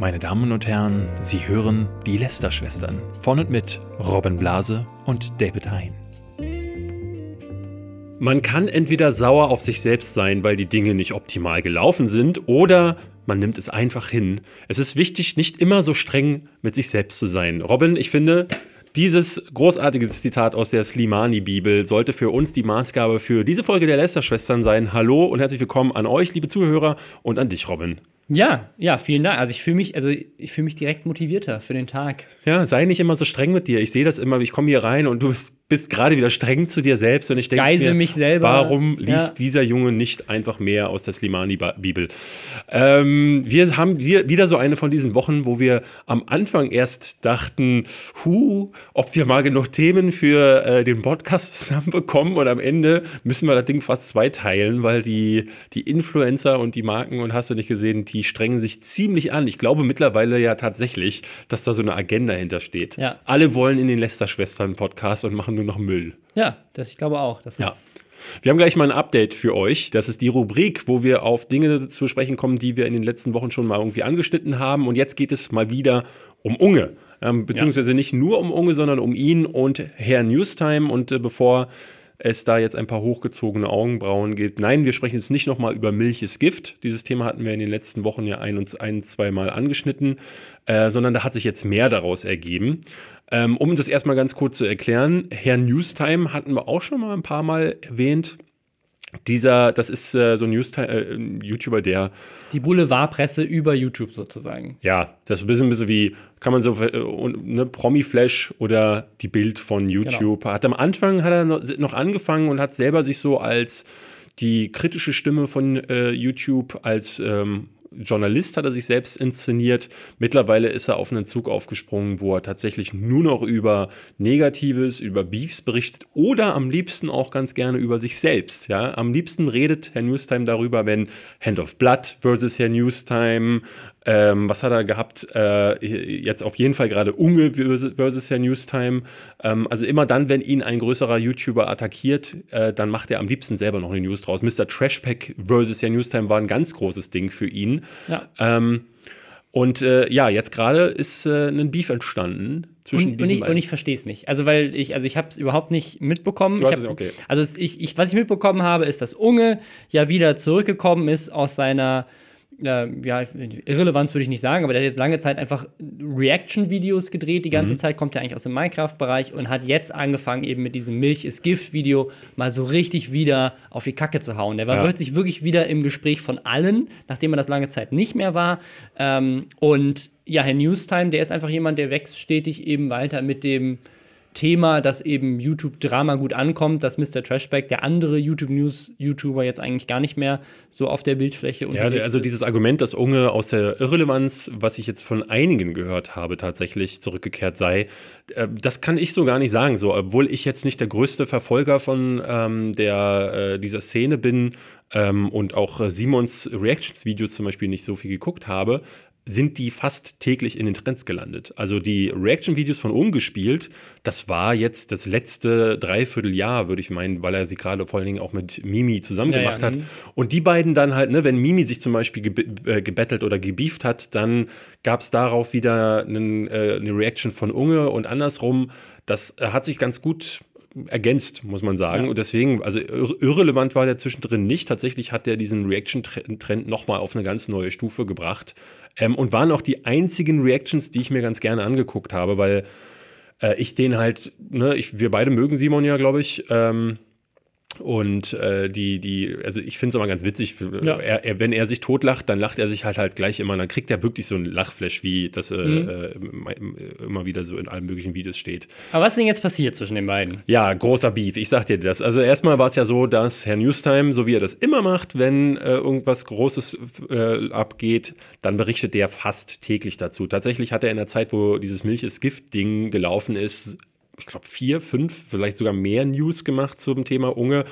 Meine Damen und Herren, Sie hören die Lester-Schwestern von und mit Robin Blase und David Hein. Man kann entweder sauer auf sich selbst sein, weil die Dinge nicht optimal gelaufen sind, oder man nimmt es einfach hin. Es ist wichtig, nicht immer so streng mit sich selbst zu sein. Robin, ich finde, dieses großartige Zitat aus der Slimani-Bibel sollte für uns die Maßgabe für diese Folge der Lester-Schwestern sein. Hallo und herzlich willkommen an euch, liebe Zuhörer, und an dich, Robin. Ja, ja, vielen Dank. Also ich fühle mich, also ich fühle mich direkt motivierter für den Tag. Ja, sei nicht immer so streng mit dir. Ich sehe das immer, ich komme hier rein und du bist bist gerade wieder streng zu dir selbst und ich denke Geise mir, mich selber. warum liest ja. dieser Junge nicht einfach mehr aus der Slimani-Bibel? Ähm, wir haben wieder so eine von diesen Wochen, wo wir am Anfang erst dachten, hu, ob wir mal genug Themen für äh, den Podcast zusammenbekommen und am Ende müssen wir das Ding fast zweiteilen, weil die, die Influencer und die Marken und hast du nicht gesehen, die strengen sich ziemlich an. Ich glaube mittlerweile ja tatsächlich, dass da so eine Agenda hintersteht. Ja. Alle wollen in den Lester-Schwestern-Podcast und machen nur noch Müll. Ja, das, ich glaube auch. Das ja. Wir haben gleich mal ein Update für euch. Das ist die Rubrik, wo wir auf Dinge zu sprechen kommen, die wir in den letzten Wochen schon mal irgendwie angeschnitten haben. Und jetzt geht es mal wieder um Unge. Ähm, beziehungsweise ja. nicht nur um Unge, sondern um ihn und Herr Newstime. Und äh, bevor es da jetzt ein paar hochgezogene Augenbrauen gibt. Nein, wir sprechen jetzt nicht nochmal über Milch ist Gift. Dieses Thema hatten wir in den letzten Wochen ja ein, und ein zwei Mal angeschnitten, äh, sondern da hat sich jetzt mehr daraus ergeben. Ähm, um das erstmal ganz kurz zu erklären, Herr Newstime hatten wir auch schon mal ein paar Mal erwähnt. Dieser, das ist äh, so ein News äh, YouTuber, der. Die Boulevardpresse über YouTube sozusagen. Ja, das ist ein bisschen, ein bisschen wie, kann man so, äh, ne, Promi-Flash oder die Bild von YouTube. Genau. Hat am Anfang hat er noch angefangen und hat selber sich so als die kritische Stimme von äh, YouTube, als ähm, Journalist hat er sich selbst inszeniert. Mittlerweile ist er auf einen Zug aufgesprungen, wo er tatsächlich nur noch über Negatives, über Beefs berichtet oder am liebsten auch ganz gerne über sich selbst. Ja? Am liebsten redet Herr Newstime darüber, wenn Hand of Blood versus Herr Newstime, ähm, was hat er gehabt? Äh, jetzt auf jeden Fall gerade Unge versus Herr Newstime. Ähm, also immer dann, wenn ihn ein größerer YouTuber attackiert, äh, dann macht er am liebsten selber noch eine News draus. Mr. Trashpack versus Herr Newstime war ein ganz großes Ding für ihn. Ja. Ähm, und äh, ja, jetzt gerade ist äh, ein Beef entstanden zwischen und, diesen und ich, beiden. Und ich verstehe es nicht. Also, weil ich, also ich habe es überhaupt nicht mitbekommen. Du hast ich hab, es okay. Also, ich, ich, was ich mitbekommen habe, ist, dass Unge ja wieder zurückgekommen ist aus seiner äh, ja, Irrelevanz würde ich nicht sagen, aber der hat jetzt lange Zeit einfach Reaction-Videos gedreht. Die ganze mhm. Zeit kommt er eigentlich aus dem Minecraft-Bereich und hat jetzt angefangen, eben mit diesem Milch ist Gift-Video mal so richtig wieder auf die Kacke zu hauen. Der war ja. plötzlich wirklich wieder im Gespräch von allen, nachdem er das lange Zeit nicht mehr war. Ähm, und ja, Herr Newstime, der ist einfach jemand, der wächst stetig eben weiter mit dem Thema, dass eben YouTube-Drama gut ankommt, dass Mr. Trashback, der andere YouTube-News-YouTuber, jetzt eigentlich gar nicht mehr so auf der Bildfläche unterwegs Ja, also ist. dieses Argument, dass Unge aus der Irrelevanz, was ich jetzt von einigen gehört habe, tatsächlich zurückgekehrt sei, äh, das kann ich so gar nicht sagen. So, obwohl ich jetzt nicht der größte Verfolger von ähm, der, äh, dieser Szene bin ähm, und auch äh, Simons Reactions-Videos zum Beispiel nicht so viel geguckt habe, sind die fast täglich in den Trends gelandet. Also die Reaction-Videos von Ungespielt, das war jetzt das letzte Dreivierteljahr, würde ich meinen, weil er sie gerade vor allen Dingen auch mit Mimi zusammen ja, gemacht ja, hat. Mhm. Und die beiden dann halt, ne, wenn Mimi sich zum Beispiel ge äh, gebettelt oder gebieft hat, dann gab es darauf wieder einen, äh, eine Reaction von Unge und andersrum. Das äh, hat sich ganz gut ergänzt, muss man sagen. Ja. Und deswegen, also irrelevant war der zwischendrin nicht. Tatsächlich hat er diesen Reaction-Trend nochmal auf eine ganz neue Stufe gebracht. Ähm, und waren auch die einzigen Reactions, die ich mir ganz gerne angeguckt habe, weil äh, ich den halt, ne, ich, wir beide mögen Simon ja, glaube ich. Ähm, und äh, die, die, also ich finde es immer ganz witzig, ja. er, er, wenn er sich totlacht, dann lacht er sich halt halt gleich immer, dann kriegt er wirklich so ein Lachflash, wie das äh, mhm. äh, immer wieder so in allen möglichen Videos steht. Aber was ist denn jetzt passiert zwischen den beiden? Ja, großer Beef, ich sag dir das. Also erstmal war es ja so, dass Herr Newstime, so wie er das immer macht, wenn äh, irgendwas Großes äh, abgeht, dann berichtet der fast täglich dazu. Tatsächlich hat er in der Zeit, wo dieses Milch ist Gift-Ding gelaufen ist, ich glaube, vier, fünf, vielleicht sogar mehr News gemacht zum Thema Unge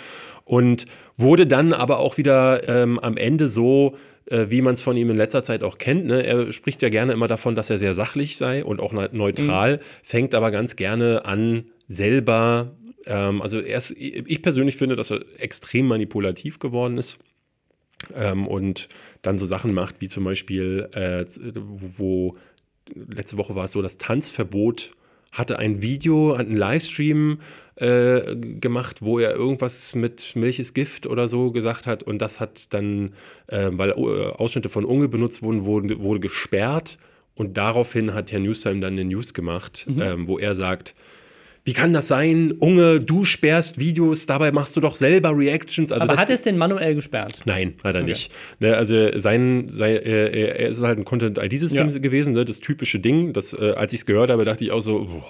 und wurde dann aber auch wieder ähm, am Ende so, äh, wie man es von ihm in letzter Zeit auch kennt. Ne? Er spricht ja gerne immer davon, dass er sehr sachlich sei und auch neutral, mhm. fängt aber ganz gerne an, selber, ähm, also ist, ich persönlich finde, dass er extrem manipulativ geworden ist. ähm, und dann so Sachen macht, wie zum Beispiel, äh, wo, wo letzte Woche war es so, das Tanzverbot hatte ein Video, einen Livestream äh, gemacht, wo er irgendwas mit Milch ist Gift oder so gesagt hat und das hat dann, äh, weil Ausschnitte von Unge benutzt wurden, wurde, wurde gesperrt und daraufhin hat Herr Newstime dann eine News gemacht, mhm. ähm, wo er sagt, wie kann das sein? Unge, du sperrst Videos, dabei machst du doch selber Reactions. Also Aber hat er es denn manuell gesperrt? Nein, hat er okay. nicht. Ne, also sein, sein äh, er ist halt ein Content-ID-System ja. gewesen, ne, das typische Ding. Das, äh, als ich es gehört habe, dachte ich auch so, boah,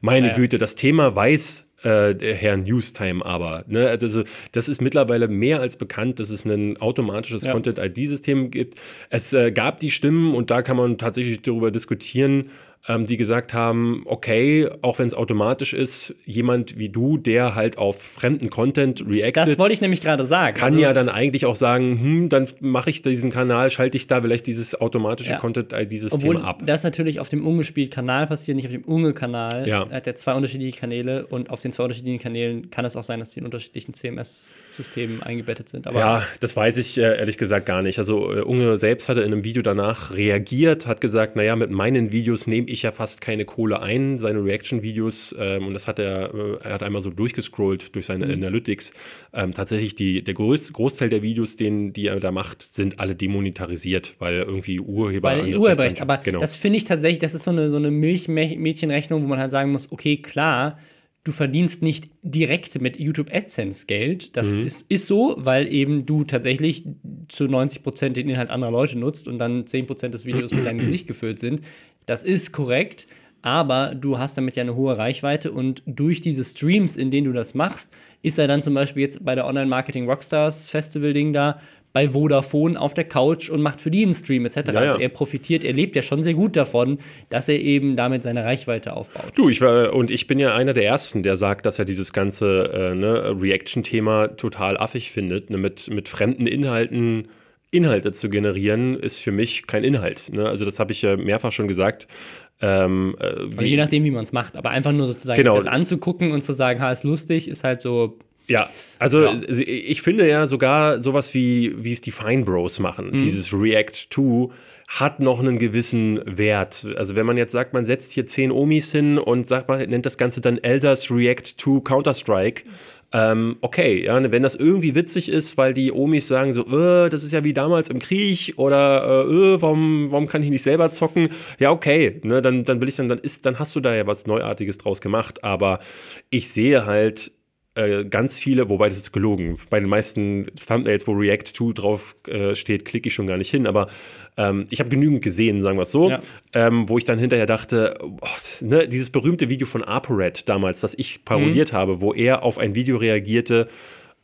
meine ja, Güte, das Thema weiß äh, Herr Newstime aber. Ne? Also, das ist mittlerweile mehr als bekannt, dass es ein automatisches ja. Content-ID-System gibt. Es äh, gab die Stimmen und da kann man tatsächlich darüber diskutieren, ähm, die gesagt haben, okay, auch wenn es automatisch ist, jemand wie du, der halt auf fremden Content reactet. Das wollte ich nämlich gerade sagen. Kann also, ja dann eigentlich auch sagen, hm, dann mache ich diesen Kanal, schalte ich da vielleicht dieses automatische ja. Content-ID-System ab. das natürlich auf dem ungespielt Kanal passiert, nicht auf dem Unge-Kanal. Ja. Er hat ja zwei unterschiedliche Kanäle und auf den zwei unterschiedlichen Kanälen kann es auch sein, dass die in unterschiedlichen CMS-Systemen eingebettet sind. Aber ja, das weiß ich äh, ehrlich gesagt gar nicht. Also äh, Unge selbst hatte in einem Video danach reagiert, hat gesagt, naja, mit meinen Videos nehme ich ich ja fast keine Kohle ein, seine Reaction-Videos, ähm, und das hat er, äh, er hat einmal so durchgescrollt durch seine mhm. Analytics. Ähm, tatsächlich, die, der Groß, Großteil der Videos, den, die er da macht, sind alle demonetarisiert, weil irgendwie Urheber. Weil Urheberrecht, aber genau. das finde ich tatsächlich, das ist so eine, so eine Milchmädchenrechnung, wo man halt sagen muss, okay, klar, du verdienst nicht direkt mit YouTube AdSense Geld. Das mhm. ist, ist so, weil eben du tatsächlich zu 90 Prozent den Inhalt anderer Leute nutzt und dann 10 Prozent des Videos mit deinem Gesicht gefüllt sind. Das ist korrekt, aber du hast damit ja eine hohe Reichweite und durch diese Streams, in denen du das machst, ist er dann zum Beispiel jetzt bei der Online-Marketing Rockstars Festival-Ding da bei Vodafone auf der Couch und macht für die einen Stream etc. Ja, also er profitiert, er lebt ja schon sehr gut davon, dass er eben damit seine Reichweite aufbaut. Du, ich war, und ich bin ja einer der Ersten, der sagt, dass er dieses ganze äh, ne, Reaction-Thema total affig findet, ne, mit, mit fremden Inhalten Inhalte zu generieren, ist für mich kein Inhalt. Ne? Also das habe ich ja mehrfach schon gesagt. Ähm, äh, je nachdem, wie man es macht. Aber einfach nur sozusagen genau. das anzugucken und zu sagen, ha, ist lustig, ist halt so. Ja, also ja. ich finde ja sogar sowas wie, wie es die Fine Bros machen, mhm. dieses React to, hat noch einen gewissen Wert. Also wenn man jetzt sagt, man setzt hier zehn Omis hin und sagt, man nennt das Ganze dann Elders React to Counter-Strike, ähm, okay, ja, ne, wenn das irgendwie witzig ist, weil die Omis sagen so, äh, das ist ja wie damals im Krieg oder äh, äh, warum, warum kann ich nicht selber zocken? Ja, okay, ne, dann, dann will ich dann, dann ist, dann hast du da ja was Neuartiges draus gemacht. Aber ich sehe halt äh, ganz viele, wobei das ist gelogen. Bei den meisten Thumbnails, wo React 2 drauf äh, steht, klicke ich schon gar nicht hin. Aber ähm, ich habe genügend gesehen, sagen wir es so, ja. ähm, wo ich dann hinterher dachte, oh, ne, dieses berühmte Video von ApoRed damals, das ich parodiert mhm. habe, wo er auf ein Video reagierte,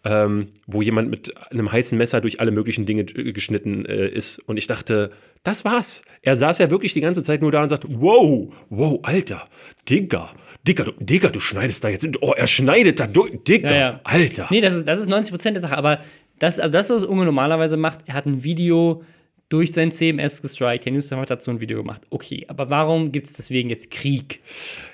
ähm, wo jemand mit einem heißen Messer durch alle möglichen Dinge geschnitten äh, ist. Und ich dachte, das war's. Er saß ja wirklich die ganze Zeit nur da und sagt, wow, wow, Alter, Digga, Digga, du, Digga, du schneidest da jetzt, oh, er schneidet da durch, Digga, ja, ja. Alter. Nee, das ist, das ist 90 Prozent der Sache, aber das, also das, was Unge normalerweise macht, er hat ein Video durch sein CMS gestrikt. Herr Newsom hat dazu ein Video gemacht. Okay, aber warum gibt es deswegen jetzt Krieg?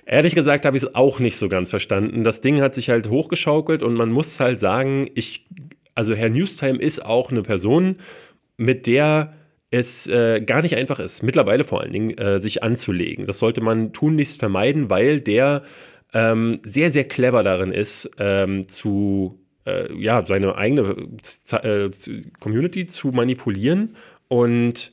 Ehrlich gesagt habe ich es auch nicht so ganz verstanden. Das Ding hat sich halt hochgeschaukelt und man muss halt sagen, ich, also Herr Newstime ist auch eine Person, mit der es äh, gar nicht einfach ist, mittlerweile vor allen Dingen, äh, sich anzulegen. Das sollte man tunlichst vermeiden, weil der ähm, sehr, sehr clever darin ist, ähm, zu, äh, ja, seine eigene äh, Community zu manipulieren und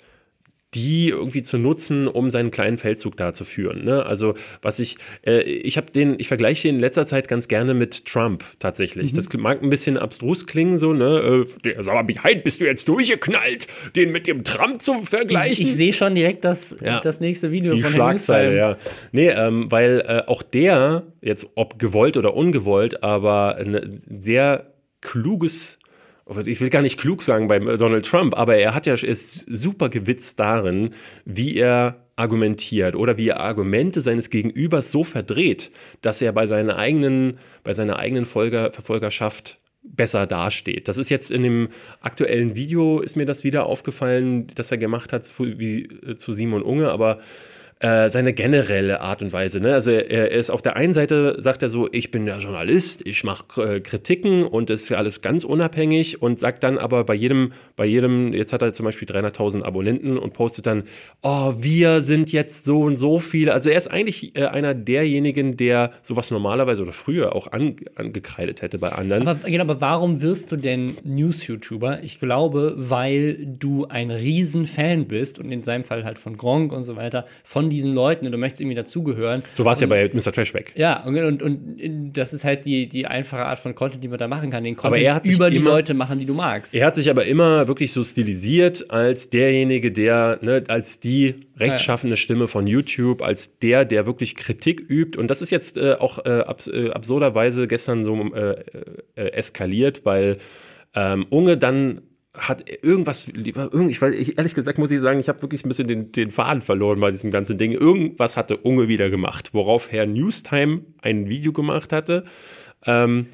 die irgendwie zu nutzen, um seinen kleinen Feldzug da zu führen. Ne? Also was ich, äh, ich habe den, ich vergleiche den in letzter Zeit ganz gerne mit Trump tatsächlich. Mhm. Das mag ein bisschen abstrus klingen, so, ne? Äh, sag mal, behind bist du jetzt durchgeknallt, den mit dem Trump zu vergleichen. Ich, ich sehe schon direkt das, ja. das nächste Video Die von Schlagzeile, ja. Nee, ähm, weil äh, auch der, jetzt ob gewollt oder ungewollt, aber ein sehr kluges ich will gar nicht klug sagen bei Donald Trump, aber er hat ja ist super gewitzt darin, wie er argumentiert oder wie er Argumente seines Gegenübers so verdreht, dass er bei seiner eigenen, bei seiner eigenen Folger, Verfolgerschaft besser dasteht. Das ist jetzt in dem aktuellen Video, ist mir das wieder aufgefallen, das er gemacht hat zu, wie, zu Simon Unge, aber äh, seine generelle Art und Weise. Ne? Also er, er, ist auf der einen Seite, sagt er so, ich bin der Journalist, ich mache äh, Kritiken und ist ja alles ganz unabhängig und sagt dann aber bei jedem, bei jedem, jetzt hat er zum Beispiel 300.000 Abonnenten und postet dann, oh, wir sind jetzt so und so viele. Also er ist eigentlich äh, einer derjenigen, der sowas normalerweise oder früher auch an, angekreidet hätte bei anderen. Aber, genau, aber warum wirst du denn News-YouTuber? Ich glaube, weil du ein Riesenfan bist und in seinem Fall halt von Gronk und so weiter, von diesen Leuten und du möchtest irgendwie dazugehören. So war es ja bei Mr. Trashback. Ja, und, und, und, das ist halt die, die einfache Art von Content, die man da machen kann. Den Content aber er hat über die immer, Leute machen, die du magst. Er hat sich aber immer wirklich so stilisiert als derjenige, der, ne, als die rechtschaffende Stimme von YouTube, als der, der wirklich Kritik übt. Und das ist jetzt äh, auch äh, abs äh, absurderweise gestern so äh, äh, eskaliert, weil ähm, Unge dann hat irgendwas, ich weiß, ehrlich gesagt muss ich sagen, ich habe wirklich ein bisschen den, den Faden verloren bei diesem ganzen Ding. Irgendwas hatte Unge wieder gemacht, worauf Herr Newstime ein Video gemacht hatte. Ähm,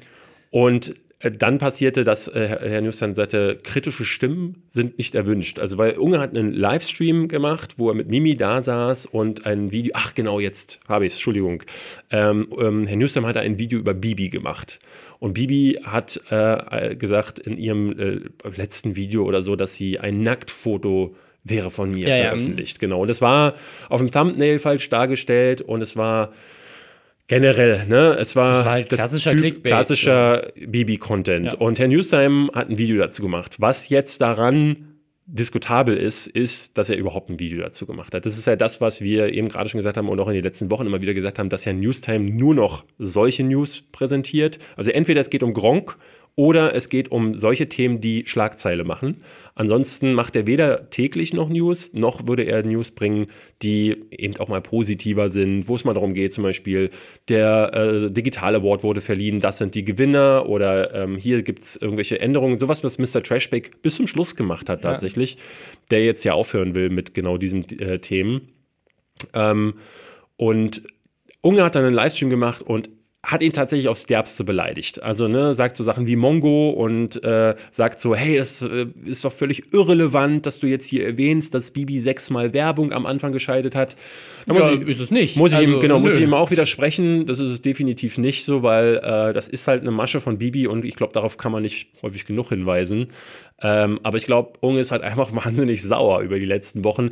und dann passierte, dass äh, Herr Newstime sagte, kritische Stimmen sind nicht erwünscht. Also, weil Unge hat einen Livestream gemacht, wo er mit Mimi da saß und ein Video, ach genau, jetzt habe ich es, Entschuldigung. Ähm, ähm, Herr Newstime hatte ein Video über Bibi gemacht. Und Bibi hat äh, gesagt in ihrem äh, letzten Video oder so, dass sie ein Nacktfoto wäre von mir ja, veröffentlicht. Ja. Genau. Und es war auf dem Thumbnail falsch dargestellt und es war generell, ne? Es war, das war halt klassischer, typ, klassischer Bibi-Content. Ja. Und Herr Newstime hat ein Video dazu gemacht. Was jetzt daran diskutabel ist, ist, dass er überhaupt ein Video dazu gemacht hat. Das ist ja das, was wir eben gerade schon gesagt haben und auch in den letzten Wochen immer wieder gesagt haben, dass ja Newstime nur noch solche News präsentiert. Also entweder es geht um Gronk oder es geht um solche Themen, die Schlagzeile machen. Ansonsten macht er weder täglich noch News, noch würde er News bringen, die eben auch mal positiver sind, wo es mal darum geht, zum Beispiel, der äh, Digital Award wurde verliehen, das sind die Gewinner oder ähm, hier gibt es irgendwelche Änderungen. Sowas, was Mr. Trashback bis zum Schluss gemacht hat tatsächlich, ja. der jetzt ja aufhören will mit genau diesen äh, Themen. Ähm, und Unge hat dann einen Livestream gemacht und hat ihn tatsächlich aufs Derbste beleidigt. Also, ne, sagt so Sachen wie Mongo und äh, sagt so, hey, das äh, ist doch völlig irrelevant, dass du jetzt hier erwähnst, dass Bibi sechsmal Werbung am Anfang geschaltet hat. Da ja, ich, ist es nicht. Muss ich also, ihm, genau, nö. muss ich ihm auch widersprechen. Das ist es definitiv nicht so, weil äh, das ist halt eine Masche von Bibi und ich glaube, darauf kann man nicht häufig genug hinweisen. Ähm, aber ich glaube, Unge ist halt einfach wahnsinnig sauer über die letzten Wochen.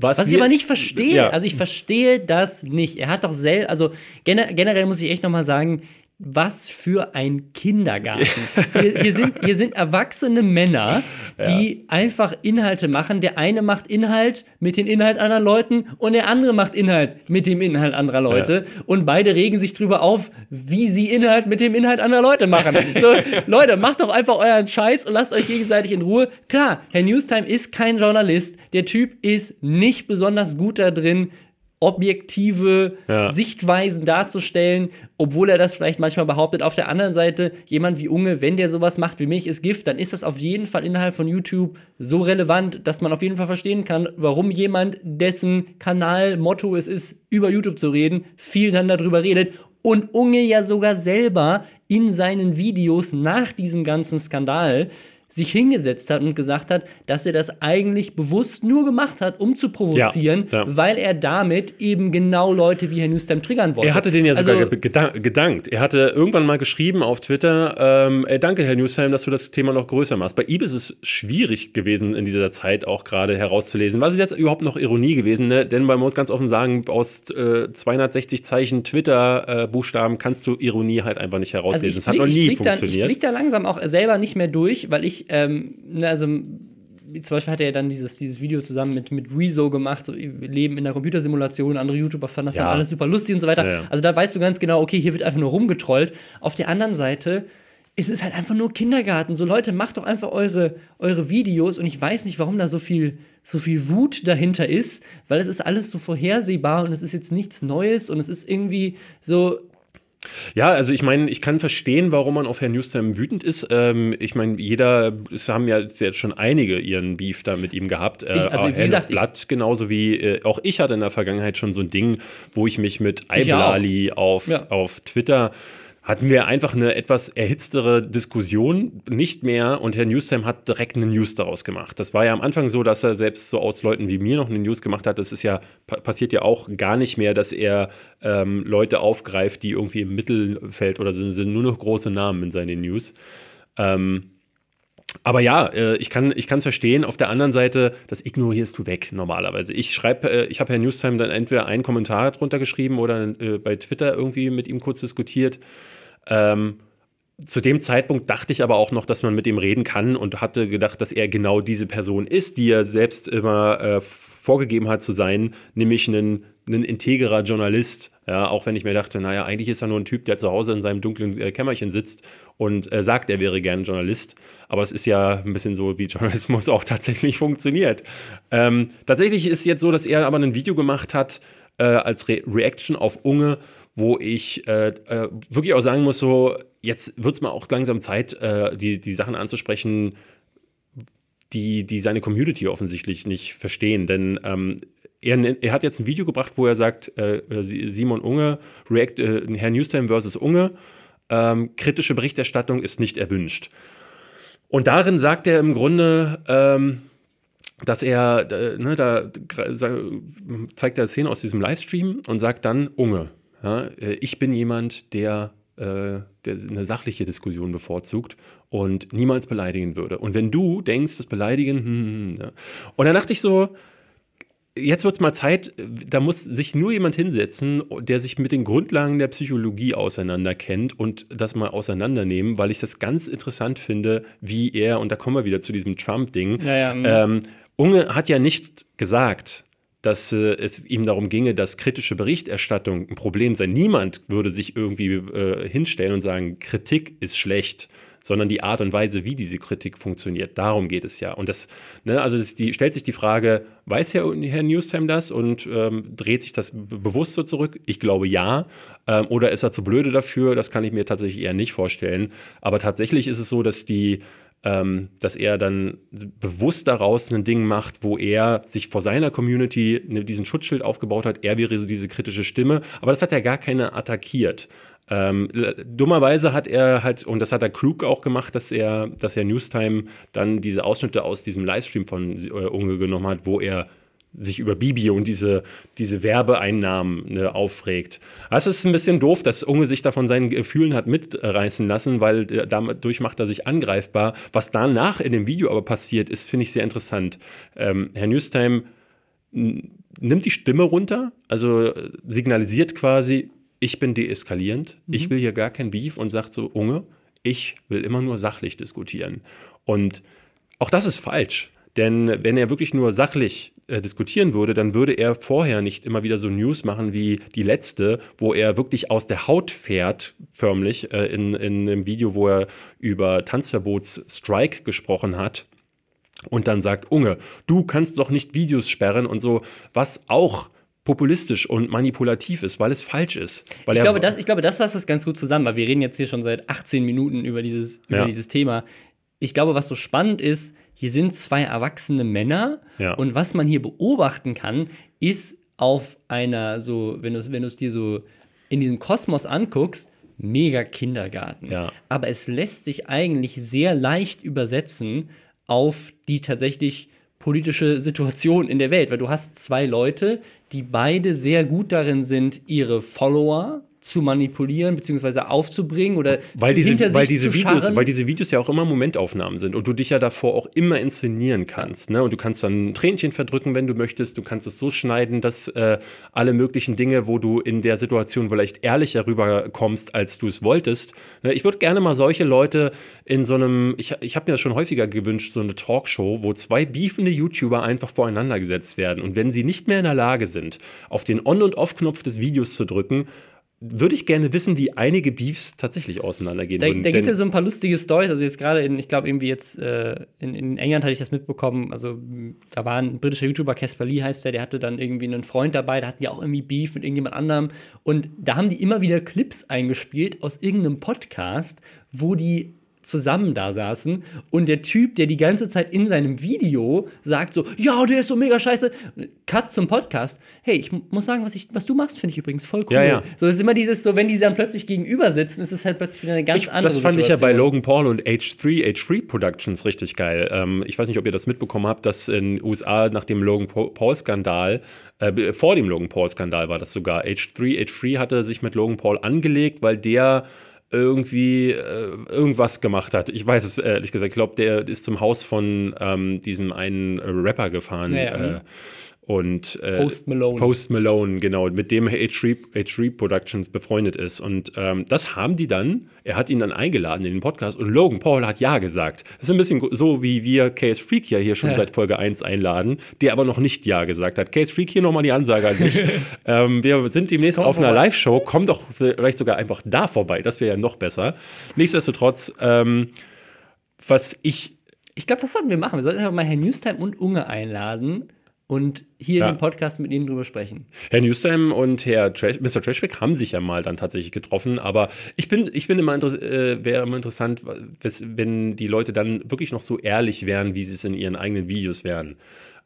Was, Was ich aber nicht verstehe, ja. also ich verstehe das nicht. Er hat doch selber, also generell muss ich echt nochmal sagen, was für ein Kindergarten. hier, hier, sind, hier sind erwachsene Männer, die ja. einfach Inhalte machen. Der eine macht Inhalt mit dem Inhalt anderer Leuten und der andere macht Inhalt mit dem Inhalt anderer Leute. Ja. Und beide regen sich drüber auf, wie sie Inhalt mit dem Inhalt anderer Leute machen. So, Leute, macht doch einfach euren Scheiß und lasst euch gegenseitig in Ruhe. Klar, Herr Newstime ist kein Journalist. Der Typ ist nicht besonders gut da drin, objektive ja. Sichtweisen darzustellen, obwohl er das vielleicht manchmal behauptet. Auf der anderen Seite, jemand wie Unge, wenn der sowas macht wie Milch ist Gift, dann ist das auf jeden Fall innerhalb von YouTube so relevant, dass man auf jeden Fall verstehen kann, warum jemand, dessen Kanal Motto es ist, über YouTube zu reden, viel dann darüber redet. Und Unge ja sogar selber in seinen Videos nach diesem ganzen Skandal sich hingesetzt hat und gesagt hat, dass er das eigentlich bewusst nur gemacht hat, um zu provozieren, ja, ja. weil er damit eben genau Leute wie Herr Newstam triggern wollte. Er hatte den ja also, sogar gedankt. Er hatte irgendwann mal geschrieben auf Twitter, ähm, danke Herr Newstam, dass du das Thema noch größer machst. Bei ihm ist es schwierig gewesen in dieser Zeit auch gerade herauszulesen. Was ist jetzt überhaupt noch Ironie gewesen? Ne? Denn man muss ganz offen sagen, aus äh, 260 Zeichen Twitter-Buchstaben äh, kannst du Ironie halt einfach nicht herauslesen. Also das hat noch nie funktioniert. Dann, ich blick da langsam auch selber nicht mehr durch, weil ich ähm, ne, also zum Beispiel hat er ja dann dieses, dieses Video zusammen mit, mit Rezo gemacht, so wir leben in der Computersimulation, andere YouTuber fanden das ja. dann alles super lustig und so weiter. Ja. Also da weißt du ganz genau, okay, hier wird einfach nur rumgetrollt. Auf der anderen Seite ist es halt einfach nur Kindergarten. So Leute, macht doch einfach eure, eure Videos und ich weiß nicht, warum da so viel, so viel Wut dahinter ist, weil es ist alles so vorhersehbar und es ist jetzt nichts Neues und es ist irgendwie so, ja, also ich meine, ich kann verstehen, warum man auf Herrn Newstam wütend ist. Ähm, ich meine, jeder, es haben ja jetzt schon einige ihren Beef da mit ihm gehabt. Äh, ich, also, wie gesagt, Blatt genauso wie äh, auch ich hatte in der Vergangenheit schon so ein Ding, wo ich mich mit Iblali auf, ja. auf Twitter hatten wir einfach eine etwas erhitztere Diskussion, nicht mehr. Und Herr Newstime hat direkt eine News daraus gemacht. Das war ja am Anfang so, dass er selbst so aus Leuten wie mir noch eine News gemacht hat. Das ist ja, passiert ja auch gar nicht mehr, dass er ähm, Leute aufgreift, die irgendwie im Mittelfeld oder sind, sind nur noch große Namen in seinen News. Ähm, aber ja, äh, ich kann es verstehen. Auf der anderen Seite, das ignorierst du weg normalerweise. Ich schreibe, äh, ich habe Herr Newstime dann entweder einen Kommentar drunter geschrieben oder äh, bei Twitter irgendwie mit ihm kurz diskutiert. Ähm, zu dem Zeitpunkt dachte ich aber auch noch, dass man mit ihm reden kann und hatte gedacht, dass er genau diese Person ist, die er selbst immer äh, vorgegeben hat zu sein, nämlich ein, ein integrer Journalist. Ja, auch wenn ich mir dachte, naja, eigentlich ist er nur ein Typ, der zu Hause in seinem dunklen äh, Kämmerchen sitzt und äh, sagt, er wäre gern Journalist. Aber es ist ja ein bisschen so, wie Journalismus auch tatsächlich funktioniert. Ähm, tatsächlich ist es jetzt so, dass er aber ein Video gemacht hat äh, als Re Reaction auf Unge, wo ich äh, äh, wirklich auch sagen muss, so, jetzt wird es mal auch langsam Zeit, äh, die, die Sachen anzusprechen, die, die seine Community offensichtlich nicht verstehen. Denn ähm, er, er, hat jetzt ein Video gebracht, wo er sagt, äh, Simon Unge, React, äh, Herr Newstime versus Unge, ähm, kritische Berichterstattung ist nicht erwünscht. Und darin sagt er im Grunde, ähm, dass er, äh, ne, da zeigt er Szene aus diesem Livestream und sagt dann, Unge, ja, äh, ich bin jemand, der, äh, der eine sachliche Diskussion bevorzugt und niemals beleidigen würde. Und wenn du denkst, das Beleidigen, hm, hm, hm, ja. und dann dachte ich so, jetzt wird es mal Zeit, da muss sich nur jemand hinsetzen, der sich mit den Grundlagen der Psychologie auseinanderkennt und das mal auseinandernehmen, weil ich das ganz interessant finde, wie er, und da kommen wir wieder zu diesem Trump-Ding, ja, ja, mhm. ähm, Unge hat ja nicht gesagt, dass äh, es ihm darum ginge, dass kritische Berichterstattung ein Problem sei. Niemand würde sich irgendwie äh, hinstellen und sagen, Kritik ist schlecht, sondern die Art und Weise, wie diese Kritik funktioniert. Darum geht es ja. Und das, ne, also das, die, stellt sich die Frage, weiß Herr, Herr Newstime das und ähm, dreht sich das bewusst so zurück? Ich glaube ja. Ähm, oder ist er zu blöde dafür? Das kann ich mir tatsächlich eher nicht vorstellen. Aber tatsächlich ist es so, dass die ähm, dass er dann bewusst daraus ein Ding macht, wo er sich vor seiner Community ne, diesen Schutzschild aufgebaut hat. Er wäre diese kritische Stimme, aber das hat er gar keiner attackiert. Ähm, dummerweise hat er halt, und das hat er klug auch gemacht, dass er, dass er Newstime dann diese Ausschnitte aus diesem Livestream von äh, Unge genommen hat, wo er sich über Bibi und diese, diese Werbeeinnahmen ne, aufregt. Das ist ein bisschen doof, dass Unge sich da von seinen Gefühlen hat mitreißen lassen, weil dadurch macht er sich angreifbar. Was danach in dem Video aber passiert, ist, finde ich, sehr interessant. Ähm, Herr Newstime nimmt die Stimme runter, also äh, signalisiert quasi, ich bin deeskalierend, mhm. ich will hier gar kein Beef und sagt so, Unge, ich will immer nur sachlich diskutieren. Und auch das ist falsch. Denn wenn er wirklich nur sachlich äh, diskutieren würde, dann würde er vorher nicht immer wieder so News machen wie die letzte, wo er wirklich aus der Haut fährt, förmlich, äh, in, in einem Video, wo er über Tanzverbots-Strike gesprochen hat. Und dann sagt, Unge, du kannst doch nicht Videos sperren und so, was auch populistisch und manipulativ ist, weil es falsch ist. ich, glaube, das, ich glaube, das fasst das ganz gut zusammen, weil wir reden jetzt hier schon seit 18 Minuten über dieses, über ja. dieses Thema. Ich glaube, was so spannend ist, hier sind zwei erwachsene Männer ja. und was man hier beobachten kann, ist auf einer so, wenn du wenn es dir so in diesem Kosmos anguckst, mega Kindergarten. Ja. Aber es lässt sich eigentlich sehr leicht übersetzen auf die tatsächlich politische Situation in der Welt, weil du hast zwei Leute, die beide sehr gut darin sind, ihre Follower zu manipulieren bzw. aufzubringen oder weil diese, hinter weil diese Videos, weil diese Videos ja auch immer Momentaufnahmen sind und du dich ja davor auch immer inszenieren kannst. Ne? Und du kannst dann ein Tränchen verdrücken, wenn du möchtest. Du kannst es so schneiden, dass äh, alle möglichen Dinge, wo du in der Situation vielleicht ehrlicher rüberkommst, als du es wolltest. Ne? Ich würde gerne mal solche Leute in so einem, ich, ich habe mir das schon häufiger gewünscht, so eine Talkshow, wo zwei beefende YouTuber einfach voreinander gesetzt werden. Und wenn sie nicht mehr in der Lage sind, auf den On- und Off-Knopf des Videos zu drücken, würde ich gerne wissen, wie einige Beefs tatsächlich auseinandergehen. Da, da gibt es ja so ein paar lustige Stories. Also jetzt gerade in, ich glaube irgendwie jetzt äh, in, in, England hatte ich das mitbekommen. Also da war ein britischer YouTuber, Casper Lee heißt der, der hatte dann irgendwie einen Freund dabei, da hatten die auch irgendwie Beef mit irgendjemand anderem. Und da haben die immer wieder Clips eingespielt aus irgendeinem Podcast, wo die zusammen da saßen und der Typ, der die ganze Zeit in seinem Video sagt so, ja, der ist so mega scheiße, Cut zum Podcast. Hey, ich muss sagen, was, ich, was du machst, finde ich übrigens voll cool. Ja, ja. So, es ist immer dieses, so, wenn die dann plötzlich gegenüber sitzen, ist es halt plötzlich wieder eine ganz Ich, andere das fand ich ja bei Situation. Logan Paul und H3, H3 Productions richtig geil. Ähm, ich weiß nicht, ob ihr das mitbekommen habt, dass in den USA nach dem Logan Paul-Skandal, äh, vor dem Logan Paul-Skandal war das sogar, H3, H3 hatte sich mit Logan Paul angelegt, weil der irgendwie äh, irgendwas gemacht hat. Ich weiß es ehrlich gesagt. Ich glaube, der ist zum Haus von ähm, diesem einen Rapper gefahren. Ja, ja. Äh, und äh, Post Malone. Post Malone, genau, mit dem H3, H3 Productions befreundet ist. Und ähm, das haben die dann, er hat ihn dann eingeladen in den Podcast und Logan Paul hat Ja gesagt. Das ist ein bisschen so, wie wir Case Freak ja hier schon Ja. seit Folge 1 einladen, der aber noch nicht Ja gesagt hat. Case Freak, hier nochmal die Ansage an dich. ähm, wir sind demnächst Komm auf einer vorbei. Live-Show, komm doch vielleicht sogar einfach da vorbei, das wäre ja noch besser. Nichtsdestotrotz, ähm, was ich Ich glaube, das sollten wir machen. Wir sollten einfach mal Herrn Newstime und Unge einladen und hier Ja. in dem Podcast mit ihnen drüber sprechen. Herr Newsam und Herr Trash, Mr. Trashback haben sich ja mal dann tatsächlich getroffen, aber ich bin, ich bin immer, äh, wäre immer interessant, wenn die Leute dann wirklich noch so ehrlich wären, wie sie es in ihren eigenen Videos wären.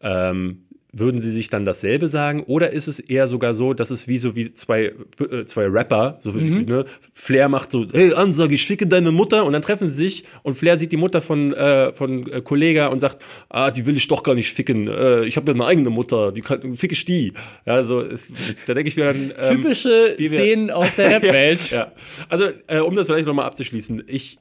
Ähm, würden sie sich dann dasselbe sagen? Oder ist es eher sogar so, dass es wie so wie zwei, äh, zwei Rapper, so wie, ne, Flair macht so, hey, Ansage, ich ficke deine Mutter und dann treffen sie sich und Flair sieht die Mutter von, äh, von äh, Kollega und sagt, ah, die will ich doch gar nicht ficken, äh, ich habe ja eine eigene Mutter, die kann, fick ich die. Ja, so, es, da denke ich mir dann, ähm, Typische wir- Szenen aus der Rap-Welt. ja. Also, äh, um das vielleicht nochmal abzuschließen, ich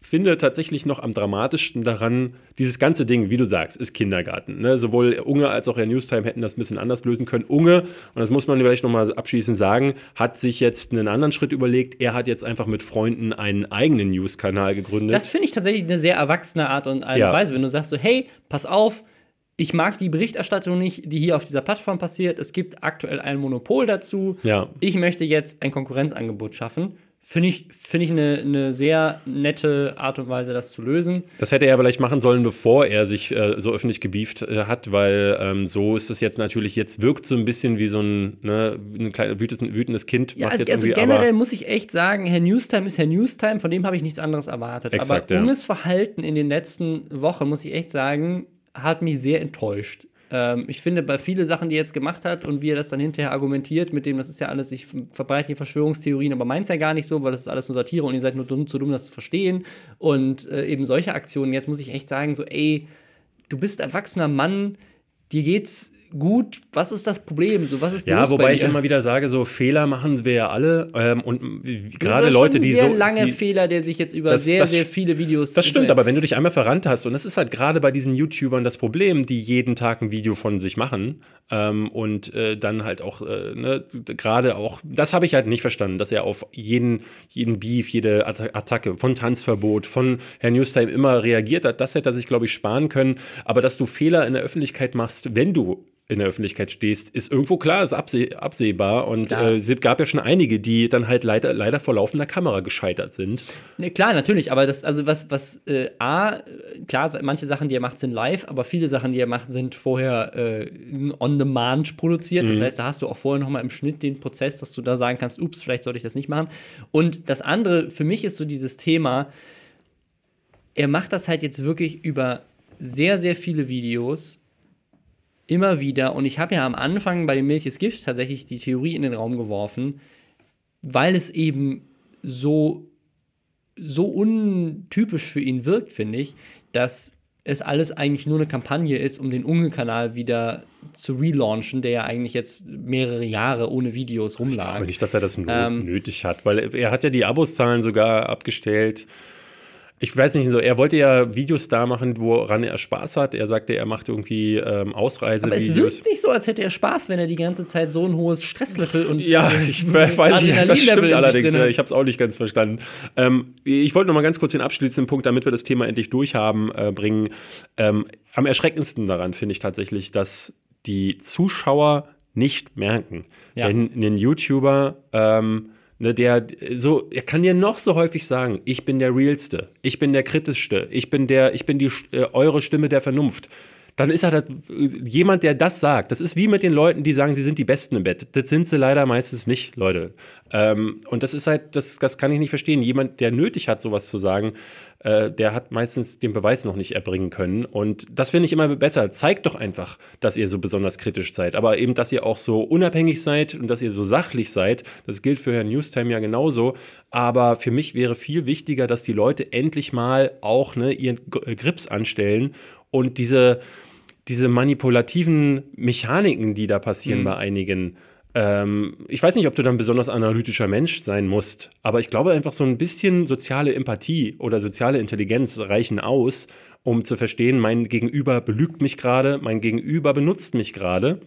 finde tatsächlich noch am dramatischsten daran, dieses ganze Ding, wie du sagst, ist Kindergarten. Ne? Sowohl Unge als auch Herr Newstime hätten das ein bisschen anders lösen können. Unge, und das muss man vielleicht nochmal abschließend sagen, hat sich jetzt einen anderen Schritt überlegt. Er hat jetzt einfach mit Freunden einen eigenen News-Kanal gegründet. Das finde ich tatsächlich eine sehr erwachsene Art und Ja. Weise, wenn du sagst so, hey, pass auf, ich mag die Berichterstattung nicht, die hier auf dieser Plattform passiert. Es gibt aktuell ein Monopol dazu. Ja. Ich möchte jetzt ein Konkurrenzangebot schaffen. Finde ich, finde ich eine, eine sehr nette Art und Weise, das zu lösen. Das hätte er vielleicht machen sollen, bevor er sich äh, so öffentlich gebieft äh, hat, weil ähm, so ist es jetzt natürlich, jetzt wirkt so ein bisschen wie so ein, ne, ein kleines wütendes, wütendes Kind. Ja, macht also, jetzt also generell muss ich echt sagen, Herr Newstime ist Herr Newstime, von dem habe ich nichts anderes erwartet. Exakt, Aber ja. Unges Verhalten in den letzten Wochen, muss ich echt sagen, hat mich sehr enttäuscht. Ähm, ich finde, bei viele Sachen, die er jetzt gemacht hat und wie er das dann hinterher argumentiert, mit dem, das ist ja alles, ich verbreite hier Verschwörungstheorien, aber meint es ja gar nicht so, weil das ist alles nur Satire und ihr seid nur dumm, zu dumm, das zu verstehen. Und äh, eben solche Aktionen, jetzt muss ich echt sagen, so, ey, du bist erwachsener Mann, dir geht's gut, was ist das Problem? So, was ist Ja, wobei bei ich immer wieder sage, so Fehler machen wir ja alle. Ähm, und m- Das gerade war Leute, schon ein die sehr so. lange die, Fehler, der sich jetzt über Das- sehr, das- sehr viele Videos. das stimmt, aber wenn du dich einmal verrannt hast, und das ist halt gerade bei diesen YouTubern das Problem, die jeden Tag ein Video von sich machen ähm, und äh, dann halt auch, äh, ne, gerade auch, das habe ich halt nicht verstanden, dass er auf jeden, jeden Beef, jede Atta- Attacke von Tanzverbot, von Herrn Newstime immer reagiert hat. Das hätte er sich, glaube ich, sparen können. Aber dass du Fehler in der Öffentlichkeit machst, wenn du in der Öffentlichkeit stehst, ist irgendwo klar, ist abseh absehbar. Und äh, es gab ja schon einige, die dann halt leider, leider vor laufender Kamera gescheitert sind. Ne, klar, natürlich, aber das, also was, was, äh, A, klar, manche Sachen, die er macht, sind live, aber viele Sachen, die er macht, sind vorher äh, on demand produziert. Mhm. Das heißt, da hast du auch vorher nochmal im Schnitt den Prozess, dass du da sagen kannst, ups, vielleicht sollte ich das nicht machen. Und das andere, für mich ist so dieses Thema, er macht das halt jetzt wirklich über sehr, sehr viele Videos immer wieder. Und ich habe ja am Anfang bei dem Milch ist Gift tatsächlich die Theorie in den Raum geworfen, weil es eben so, so untypisch für ihn wirkt, finde ich, dass es alles eigentlich nur eine Kampagne ist, um den Unge-Kanal wieder zu relaunchen, der ja eigentlich jetzt mehrere Jahre ohne Videos rumlag. Aber nicht, dass er das Ähm. nötig hat, weil er- hat ja die Abozahlen sogar abgestellt. Ich weiß nicht, so, er wollte ja Videos da machen, woran er Spaß hat. Er sagte, er macht irgendwie ähm, Aber es Ausreisevideos. wirkt nicht so, als hätte er Spaß, wenn er die ganze Zeit so ein hohes Stresslevel und Ja, ich weiß nicht, das stimmt allerdings. Ja, ich habe es auch nicht ganz verstanden. Ähm, ich wollte noch mal ganz kurz den abschließenden Punkt, damit wir das Thema endlich durchhaben, äh, bringen. Ähm, am erschreckendsten daran finde ich tatsächlich, dass die Zuschauer nicht merken, Ja. wenn ein YouTuber ähm, Ne, der so, er kann dir noch so häufig sagen, ich bin der realste, ich bin der kritischste, ich bin der, ich bin die äh, eure Stimme der Vernunft. dann ist er das, jemand, der das sagt. Das ist wie mit den Leuten, die sagen, sie sind die Besten im Bett. Das sind sie leider meistens nicht, Leute. Ähm, und das ist halt, das, das kann ich nicht verstehen. Jemand, der nötig hat, sowas zu sagen, äh, der hat meistens den Beweis noch nicht erbringen können. Und das finde ich immer besser. Zeigt doch einfach, dass ihr so besonders kritisch seid. Aber eben, dass ihr auch so unabhängig seid und dass ihr so sachlich seid. Das gilt für Herrn Newstime ja genauso. Aber für mich wäre viel wichtiger, dass die Leute endlich mal auch ne, ihren äh, Grips anstellen und diese, diese manipulativen Mechaniken, die da passieren mhm. bei einigen, ähm, ich weiß nicht, ob du dann besonders analytischer Mensch sein musst, aber ich glaube einfach so ein bisschen soziale Empathie oder soziale Intelligenz reichen aus, um zu verstehen, mein Gegenüber belügt mich gerade, mein Gegenüber benutzt mich gerade.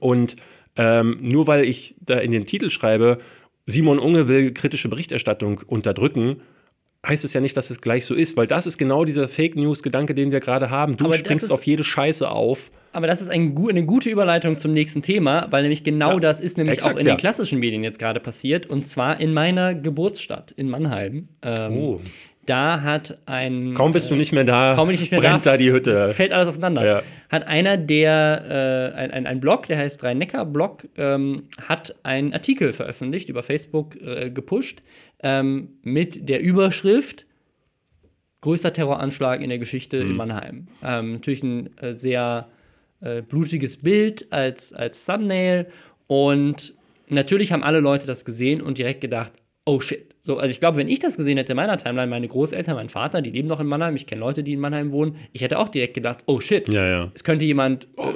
Und ähm, nur weil ich da in den Titel schreibe, Simon Unge will kritische Berichterstattung unterdrücken, heißt es ja nicht, dass es gleich so ist, weil das ist genau dieser Fake News-Gedanke, den wir gerade haben. Du aber springst auf jede Scheiße auf. Aber das ist ein, eine gute Überleitung zum nächsten Thema, weil nämlich genau ja, das ist nämlich exakt, auch in ja. den klassischen Medien jetzt gerade passiert und zwar in meiner Geburtsstadt in Mannheim. Ähm, oh. Da hat ein. Kaum bist du nicht mehr da, kaum bin ich nicht mehr brennt da, da die Hütte. Es fällt alles auseinander. Ja. Hat einer, der, äh, ein, ein, ein, Blog, der heißt Rhein-Neckar-Blog, ähm, hat einen Artikel veröffentlicht, über Facebook äh, gepusht, ähm, mit der Überschrift größter Terroranschlag in der Geschichte mhm. in Mannheim. Ähm, natürlich ein äh, sehr äh, blutiges Bild als, als Thumbnail und natürlich haben alle Leute das gesehen und direkt gedacht, oh shit. So, also ich glaube, wenn ich das gesehen hätte in meiner Timeline, meine Großeltern, mein Vater, die leben noch in Mannheim, ich kenne Leute, die in Mannheim wohnen, ich hätte auch direkt gedacht, oh shit. Ja, ja. Es könnte jemand oh,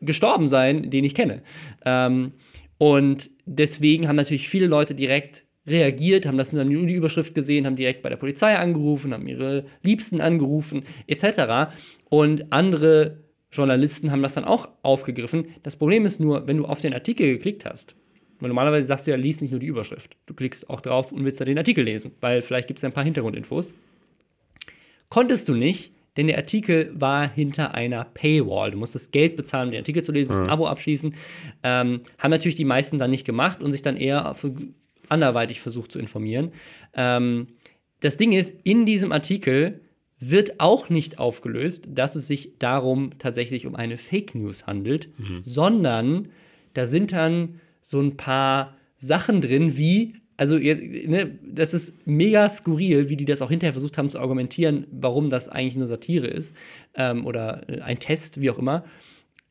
gestorben sein, den ich kenne. Ähm, und deswegen haben natürlich viele Leute direkt reagiert, haben das nur die Überschrift gesehen, haben direkt bei der Polizei angerufen, haben ihre Liebsten angerufen, etc. Und andere Journalisten haben das dann auch aufgegriffen. Das Problem ist nur, wenn du auf den Artikel geklickt hast, weil normalerweise sagst du ja, lies nicht nur die Überschrift. Du klickst auch drauf und willst da den Artikel lesen, weil vielleicht gibt es ein paar Hintergrundinfos. Konntest du nicht, denn der Artikel war hinter einer Paywall. Du musstest Geld bezahlen, um den Artikel zu lesen, musst ein Abo abschließen. Ähm, haben natürlich die meisten dann nicht gemacht und sich dann eher anderweitig versucht zu informieren. Ähm, das Ding ist, in diesem Artikel wird auch nicht aufgelöst, dass es sich darum tatsächlich um eine Fake News handelt, mhm. sondern da sind dann so ein paar Sachen drin, wie, also ne, das ist mega skurril, wie die das auch hinterher versucht haben zu argumentieren, warum das eigentlich nur Satire ist ähm, oder ein Test, wie auch immer.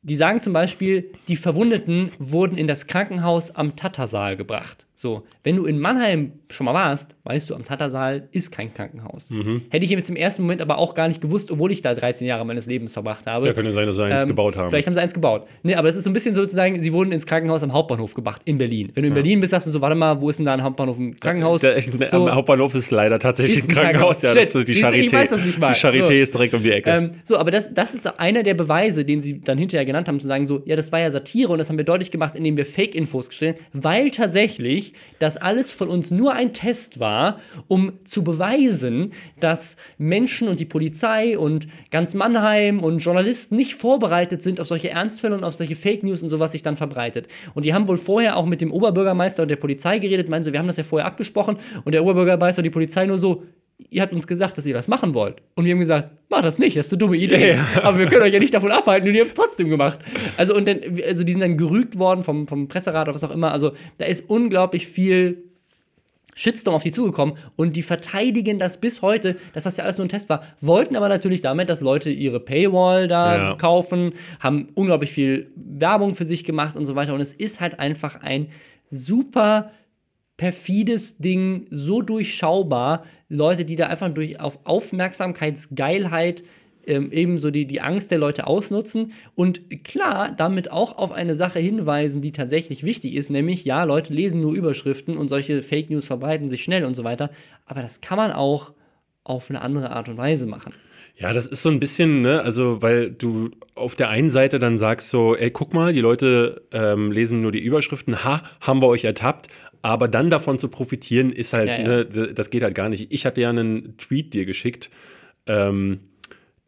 Die sagen zum Beispiel, die Verwundeten wurden in das Krankenhaus am Tattersaal gebracht. So, wenn du in Mannheim schon mal warst, weißt du, am Tattersaal ist kein Krankenhaus. Mhm. Hätte ich jetzt im ersten Moment aber auch gar nicht gewusst, obwohl ich da 13 Jahre meines Lebens verbracht habe. Ja, könnte sein, dass sie eins ähm, gebaut haben. Vielleicht haben sie eins gebaut. Nee, aber es ist so ein bisschen sozusagen, sie wurden ins Krankenhaus am Hauptbahnhof gebracht, in Berlin. Wenn du in ja. Berlin bist, sagst du so, warte mal, wo ist denn da ein Hauptbahnhof, ein Krankenhaus? Der, der, so, am Hauptbahnhof ist leider tatsächlich ein Krankenhaus. Krankenhaus. Ja, das ist die Charité. Ich weiß das nicht mal. Die Charité so. ist direkt um die Ecke. Ähm, so, aber das, das ist einer der Beweise, den sie dann hinterher genannt haben, zu sagen so, ja, das war ja Satire und das haben wir deutlich gemacht, indem wir Fake-Infos gestellt haben, weil tatsächlich das alles von uns nur ein Test war, um zu beweisen, dass Menschen und die Polizei und ganz Mannheim und Journalisten nicht vorbereitet sind auf solche Ernstfälle und auf solche Fake News und so, was sich dann verbreitet. Und die haben wohl vorher auch mit dem Oberbürgermeister und der Polizei geredet, meinen so, wir haben das ja vorher abgesprochen und der Oberbürgermeister und die Polizei nur so, ihr habt uns gesagt, dass ihr das machen wollt. Und wir haben gesagt, mach das nicht, das ist eine dumme Idee. Ja. Aber wir können euch ja nicht davon abhalten und ihr habt es trotzdem gemacht. Also, und dann, also die sind dann gerügt worden vom, vom Presserat oder was auch immer. Also, da ist unglaublich viel Shitstorm auf die zugekommen und die verteidigen das bis heute, dass das ja alles nur ein Test war, wollten aber natürlich damit, dass Leute ihre Paywall da ja. kaufen, haben unglaublich viel Werbung für sich gemacht und so weiter und es ist halt einfach ein super perfides Ding, so durchschaubar, Leute, die da einfach durch auf Aufmerksamkeitsgeilheit ähm, ebenso die, die Angst der Leute ausnutzen und klar damit auch auf eine Sache hinweisen, die tatsächlich wichtig ist, nämlich ja, Leute lesen nur Überschriften und solche Fake News verbreiten sich schnell und so weiter, aber das kann man auch auf eine andere Art und Weise machen. Ja, das ist so ein bisschen, ne, also weil du auf der einen Seite dann sagst so, ey, guck mal, die Leute ähm, lesen nur die Überschriften, ha, haben wir euch ertappt, aber dann davon zu profitieren, ist halt, ja, ja. Ne, das geht halt gar nicht. Ich hatte ja einen Tweet dir geschickt, ähm,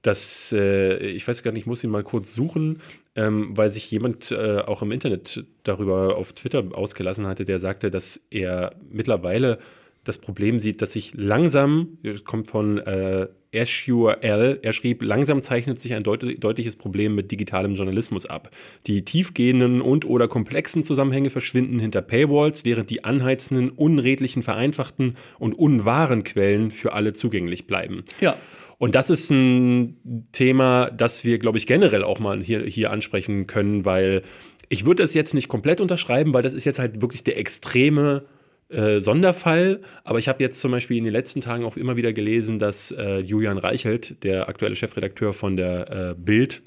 dass, äh, ich weiß gar nicht, ich muss ihn mal kurz suchen, ähm, weil sich jemand äh, auch im Internet darüber auf Twitter ausgelassen hatte, der sagte, dass er mittlerweile das Problem sieht, dass sich langsam, kommt von äh, L. Er schrieb, langsam zeichnet sich ein deut deutliches Problem mit digitalem Journalismus ab. Die tiefgehenden und oder komplexen Zusammenhänge verschwinden hinter Paywalls, während die anheizenden, unredlichen, vereinfachten und unwahren Quellen für alle zugänglich bleiben. Ja. Und das ist ein Thema, das wir, glaube ich, generell auch mal hier, hier ansprechen können, weil ich würde das jetzt nicht komplett unterschreiben, weil das ist jetzt halt wirklich der extreme äh, Sonderfall. Aber ich habe jetzt zum Beispiel in den letzten Tagen auch immer wieder gelesen, dass äh, Julian Reichelt, der aktuelle Chefredakteur von der äh, Bild,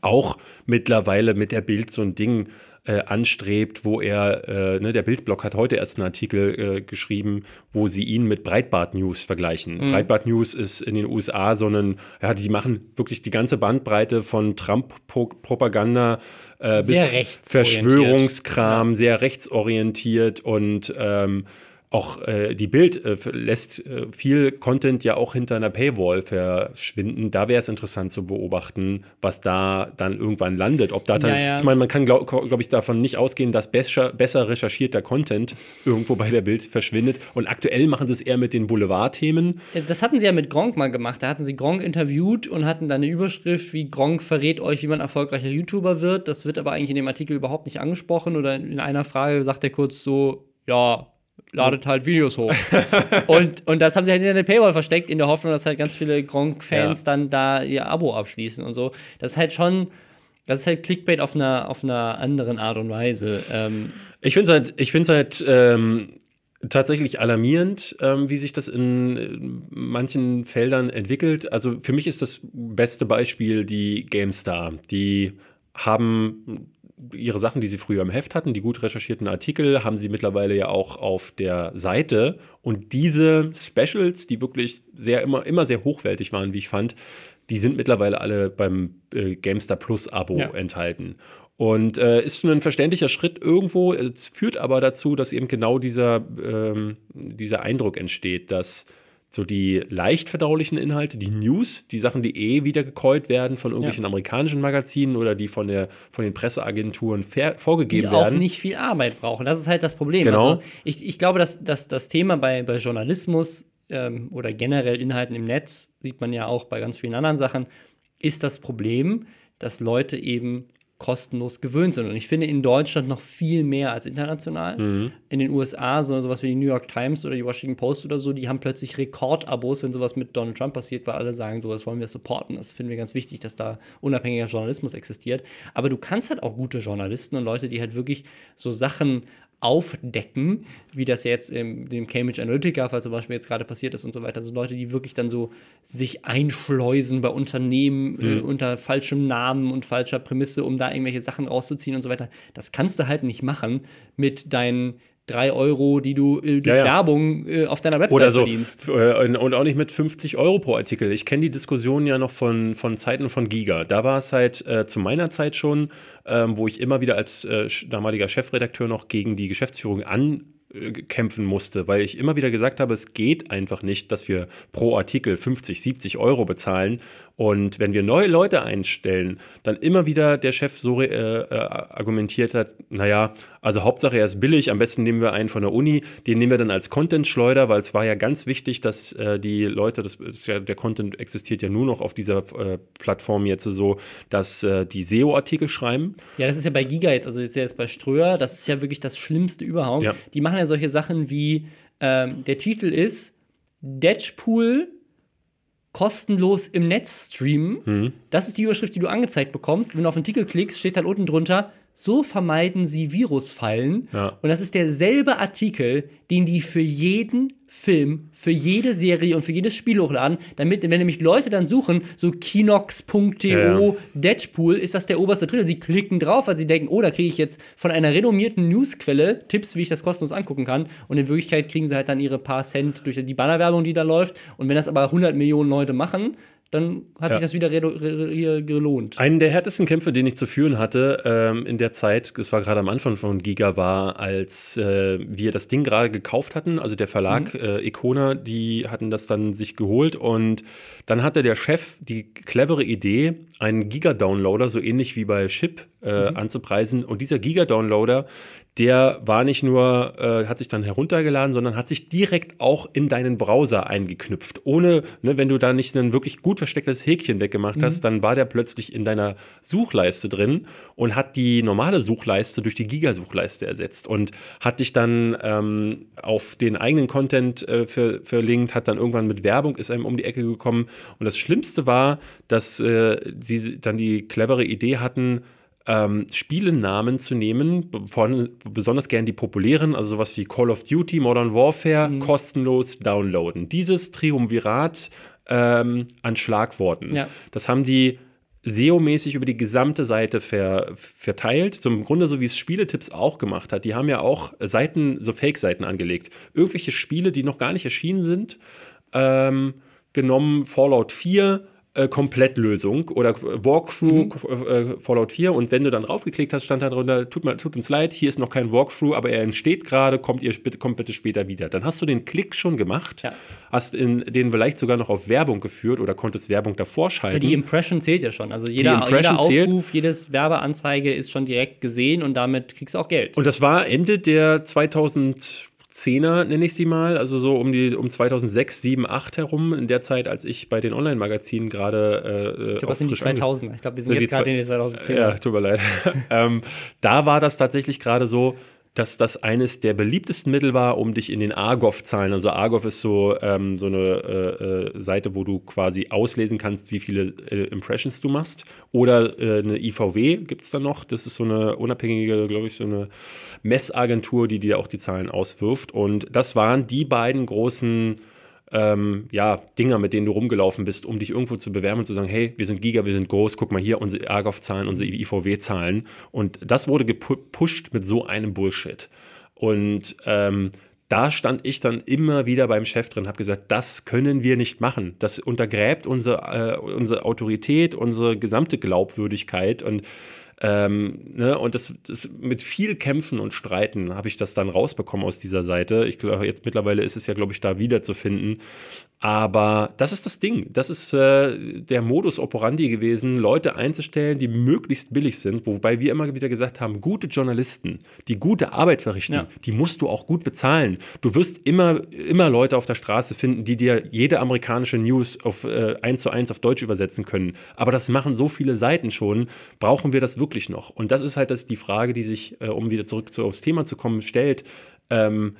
auch mittlerweile mit der Bild so ein Ding äh, anstrebt, wo er, äh, ne, der Bildblock hat heute erst einen Artikel äh, geschrieben, wo sie ihn mit Breitbart News vergleichen. Mhm. Breitbart News ist in den USA so ein, ja, die machen wirklich die ganze Bandbreite von Trump-Propaganda äh, bis Verschwörungskram, ja. sehr rechtsorientiert und ähm, auch äh, die Bild äh, lässt äh, viel Content ja auch hinter einer Paywall verschwinden. Da wäre es interessant zu beobachten, was da dann irgendwann landet. Ob da dann, ja, ja. ich meine, man kann, glaube glaub ich, davon nicht ausgehen, dass besser, besser recherchierter Content irgendwo bei der Bild verschwindet. Und aktuell machen sie es eher mit den Boulevardthemen. Das hatten sie ja mit Gronk mal gemacht. Da hatten sie Gronk interviewt und hatten dann eine Überschrift, wie Gronk verrät euch, wie man erfolgreicher YouTuber wird. Das wird aber eigentlich in dem Artikel überhaupt nicht angesprochen. Oder in einer Frage sagt er kurz so, ja, ladet halt Videos hoch. und, und das haben sie halt in der Paywall versteckt, in der Hoffnung, dass halt ganz viele Gronk-Fans ja. dann da ihr Abo abschließen und so. Das ist halt schon, das ist halt Clickbait auf einer, auf einer anderen Art und Weise. Ähm, ich finde es halt, halt ähm, tatsächlich alarmierend, ähm, wie sich das in manchen Feldern entwickelt. Also für mich ist das beste Beispiel die GameStar. Die haben ihre Sachen, die sie früher im Heft hatten, die gut recherchierten Artikel, haben sie mittlerweile ja auch auf der Seite. Und diese Specials, die wirklich sehr immer, immer sehr hochwertig waren, wie ich fand, die sind mittlerweile alle beim äh, GameStar Plus Abo ja. enthalten. Und äh, ist ein verständlicher Schritt irgendwo. Es führt aber dazu, dass eben genau dieser, ähm, dieser Eindruck entsteht, dass so die leicht verdaulichen Inhalte, die News, die Sachen, die eh wieder gecallt werden von irgendwelchen ja. amerikanischen Magazinen oder die von, der, von den Presseagenturen vorgegeben die werden. Die auch nicht viel Arbeit brauchen. Das ist halt das Problem. Genau. Also ich, ich glaube, dass, dass das Thema bei, bei Journalismus ähm, oder generell Inhalten im Netz, sieht man ja auch bei ganz vielen anderen Sachen, ist das Problem, dass Leute eben kostenlos gewöhnt sind. Und ich finde in Deutschland noch viel mehr als international. Mhm. In den USA, so sowas wie die New York Times oder die Washington Post oder so, die haben plötzlich Rekordabos, wenn sowas mit Donald Trump passiert, weil alle sagen, sowas wollen wir supporten. Das finden wir ganz wichtig, dass da unabhängiger Journalismus existiert. Aber du kannst halt auch gute Journalisten und Leute, die halt wirklich so Sachen aufdecken, wie das jetzt im dem Cambridge Analytica Fall zum Beispiel jetzt gerade passiert ist und so weiter. Also Leute, die wirklich dann so sich einschleusen bei Unternehmen äh, mhm. äh, unter falschem Namen und falscher Prämisse, um da irgendwelche Sachen rauszuziehen und so weiter. Das kannst du halt nicht machen mit deinen drei Euro, die du äh, durch ja, ja. Werbung äh, auf deiner Website Oder so, verdienst. Äh, und auch nicht mit 50 Euro pro Artikel. Ich kenne die Diskussion ja noch von, von Zeiten von Giga. Da war es halt äh, zu meiner Zeit schon, ähm, wo ich immer wieder als äh, damaliger Chefredakteur noch gegen die Geschäftsführung an kämpfen musste, weil ich immer wieder gesagt habe, es geht einfach nicht, dass wir pro Artikel 50, 70 Euro bezahlen und wenn wir neue Leute einstellen, dann immer wieder der Chef so äh, äh, argumentiert hat, naja, also Hauptsache er ist billig, am besten nehmen wir einen von der Uni, den nehmen wir dann als Content-Schleuder, weil es war ja ganz wichtig, dass äh, die Leute, das, ja, der Content existiert ja nur noch auf dieser äh, Plattform jetzt so, dass äh, die SEO-Artikel schreiben. Ja, das ist ja bei Giga jetzt, also jetzt, jetzt bei Ströer, das ist ja wirklich das Schlimmste überhaupt. Ja. Die machen ja solche Sachen wie, ähm, der Titel ist Deadpool kostenlos im Netz streamen. Mhm. Das ist die Überschrift, die du angezeigt bekommst. Wenn du auf den Artikel klickst, steht dann unten drunter, so vermeiden sie Virusfallen. Ja. Und das ist derselbe Artikel, den die für jeden Film, für jede Serie und für jedes Spiel hochladen, damit, wenn nämlich Leute dann suchen, so kinox.to, ja. Deadpool, ist das der oberste Trailer. Sie klicken drauf, weil sie denken, oh, da kriege ich jetzt von einer renommierten Newsquelle Tipps, wie ich das kostenlos angucken kann. Und in Wirklichkeit kriegen sie halt dann ihre paar Cent durch die Bannerwerbung, die da läuft. Und wenn das aber 100 Millionen Leute machen, dann hat ja. sich das wieder gelohnt. Einen der härtesten Kämpfe, den ich zu führen hatte ähm, in der Zeit, das war gerade am Anfang von Giga, war, als äh, wir das Ding gerade gekauft hatten, also der Verlag mhm. äh, Icona, die hatten das dann sich geholt und dann hatte der Chef die clevere Idee, einen Giga-Downloader, so ähnlich wie bei Chip, äh, mhm. anzupreisen. Und dieser Giga-Downloader, der war nicht nur, äh, hat sich dann heruntergeladen, sondern hat sich direkt auch in deinen Browser eingeknüpft. Ohne, ne, wenn du da nicht ein wirklich gut verstecktes Häkchen weggemacht mhm. hast, dann war der plötzlich in deiner Suchleiste drin und hat die normale Suchleiste durch die Giga-Suchleiste ersetzt und hat dich dann ähm, auf den eigenen Content äh, ver verlinkt, hat dann irgendwann mit Werbung, ist einem um die Ecke gekommen. Und das Schlimmste war, dass äh, sie dann die clevere Idee hatten, ähm, Spielenamen zu nehmen, von, besonders gern die populären, also sowas wie Call of Duty, Modern Warfare, mhm. kostenlos downloaden. Dieses Triumvirat ähm, an Schlagworten. Ja. Das haben die SEO-mäßig über die gesamte Seite ver, verteilt. So im Grunde so wie es Spieletipps auch gemacht hat. Die haben ja auch Seiten, so Fake-Seiten angelegt. Irgendwelche Spiele, die noch gar nicht erschienen sind, ähm, genommen Fallout 4 äh, Komplettlösung oder Walkthrough mhm. äh, Fallout 4 und wenn du dann raufgeklickt hast, stand da drunter, tut, mir, tut uns leid, hier ist noch kein Walkthrough, aber er entsteht gerade, kommt ihr kommt bitte später wieder. Dann hast du den Klick schon gemacht, ja. hast in, den vielleicht sogar noch auf Werbung geführt oder konntest Werbung davor schalten. Ja, die Impression zählt ja schon. Also jeder, jeder Aufruf, zählt. jedes Werbeanzeige ist schon direkt gesehen und damit kriegst du auch Geld. Und das war Ende der 2000 Zehner, nenne ich sie mal, also so um die um 2006, 7, 8 herum, in der Zeit, als ich bei den Online-Magazinen gerade. Äh, ich glaube, das sind die 2000er. Ich glaube, wir sind jetzt gerade in den 2010er. Ja, tut mir leid. ähm, da war das tatsächlich gerade so, dass das eines der beliebtesten Mittel war, um dich in den Argov-Zahlen, also Argov ist so, ähm, so eine äh, äh, Seite, wo du quasi auslesen kannst, wie viele äh, Impressions du machst. Oder äh, eine IVW gibt es da noch, das ist so eine unabhängige, glaube ich, so eine Messagentur, die dir auch die Zahlen auswirft. Und das waren die beiden großen ähm, ja, Dinger, mit denen du rumgelaufen bist, um dich irgendwo zu bewerben und zu sagen, hey, wir sind Giga, wir sind groß, guck mal hier, unsere Argov-Zahlen, unsere IVW-Zahlen. Und das wurde gepusht mit so einem Bullshit. Und ähm, da stand ich dann immer wieder beim Chef drin, habe gesagt, das können wir nicht machen. Das untergräbt unsere, äh, unsere Autorität, unsere gesamte Glaubwürdigkeit und ähm, ne, und das, das, mit viel Kämpfen und Streiten habe ich das dann rausbekommen aus dieser Seite. Ich glaube, jetzt mittlerweile ist es ja, glaube ich, da wiederzufinden. Aber das ist das Ding. Das ist äh, der Modus operandi gewesen, Leute einzustellen, die möglichst billig sind. Wobei wir immer wieder gesagt haben, gute Journalisten, die gute Arbeit verrichten, ja. die musst du auch gut bezahlen. Du wirst immer, immer Leute auf der Straße finden, die dir jede amerikanische News auf äh, eins zu eins auf Deutsch übersetzen können. Aber das machen so viele Seiten schon. Brauchen wir das wirklich noch? Und das ist halt das, die Frage, die sich, äh, um wieder zurück zu, aufs Thema zu kommen, stellt. Ähm,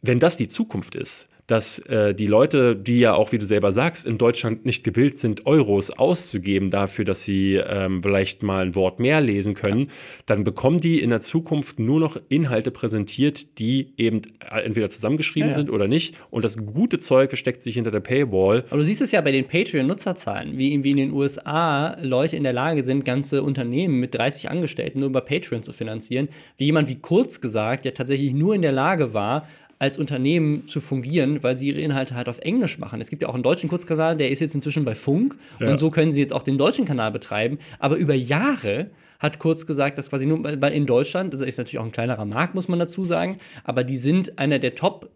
wenn das die Zukunft ist, dass äh, die Leute, die ja auch, wie du selber sagst, in Deutschland nicht gewillt sind, Euros auszugeben dafür, dass sie ähm, vielleicht mal ein Wort mehr lesen können, ja. dann bekommen die in der Zukunft nur noch Inhalte präsentiert, die eben äh, entweder zusammengeschrieben ja, ja. sind oder nicht. Und das gute Zeug versteckt sich hinter der Paywall. Aber du siehst es ja bei den Patreon-Nutzerzahlen, wie, wie in den USA Leute in der Lage sind, ganze Unternehmen mit 30 Angestellten nur über Patreon zu finanzieren. Wie jemand wie Kurz gesagt, der tatsächlich nur in der Lage war, als Unternehmen zu fungieren, weil sie ihre Inhalte halt auf Englisch machen. Es gibt ja auch einen deutschen Kurzkanal, der ist jetzt inzwischen bei Funk ja. und so können sie jetzt auch den deutschen Kanal betreiben. Aber über Jahre hat kurz gesagt, dass quasi nur weil in Deutschland, das ist natürlich auch ein kleinerer Markt, muss man dazu sagen, aber die sind einer der Top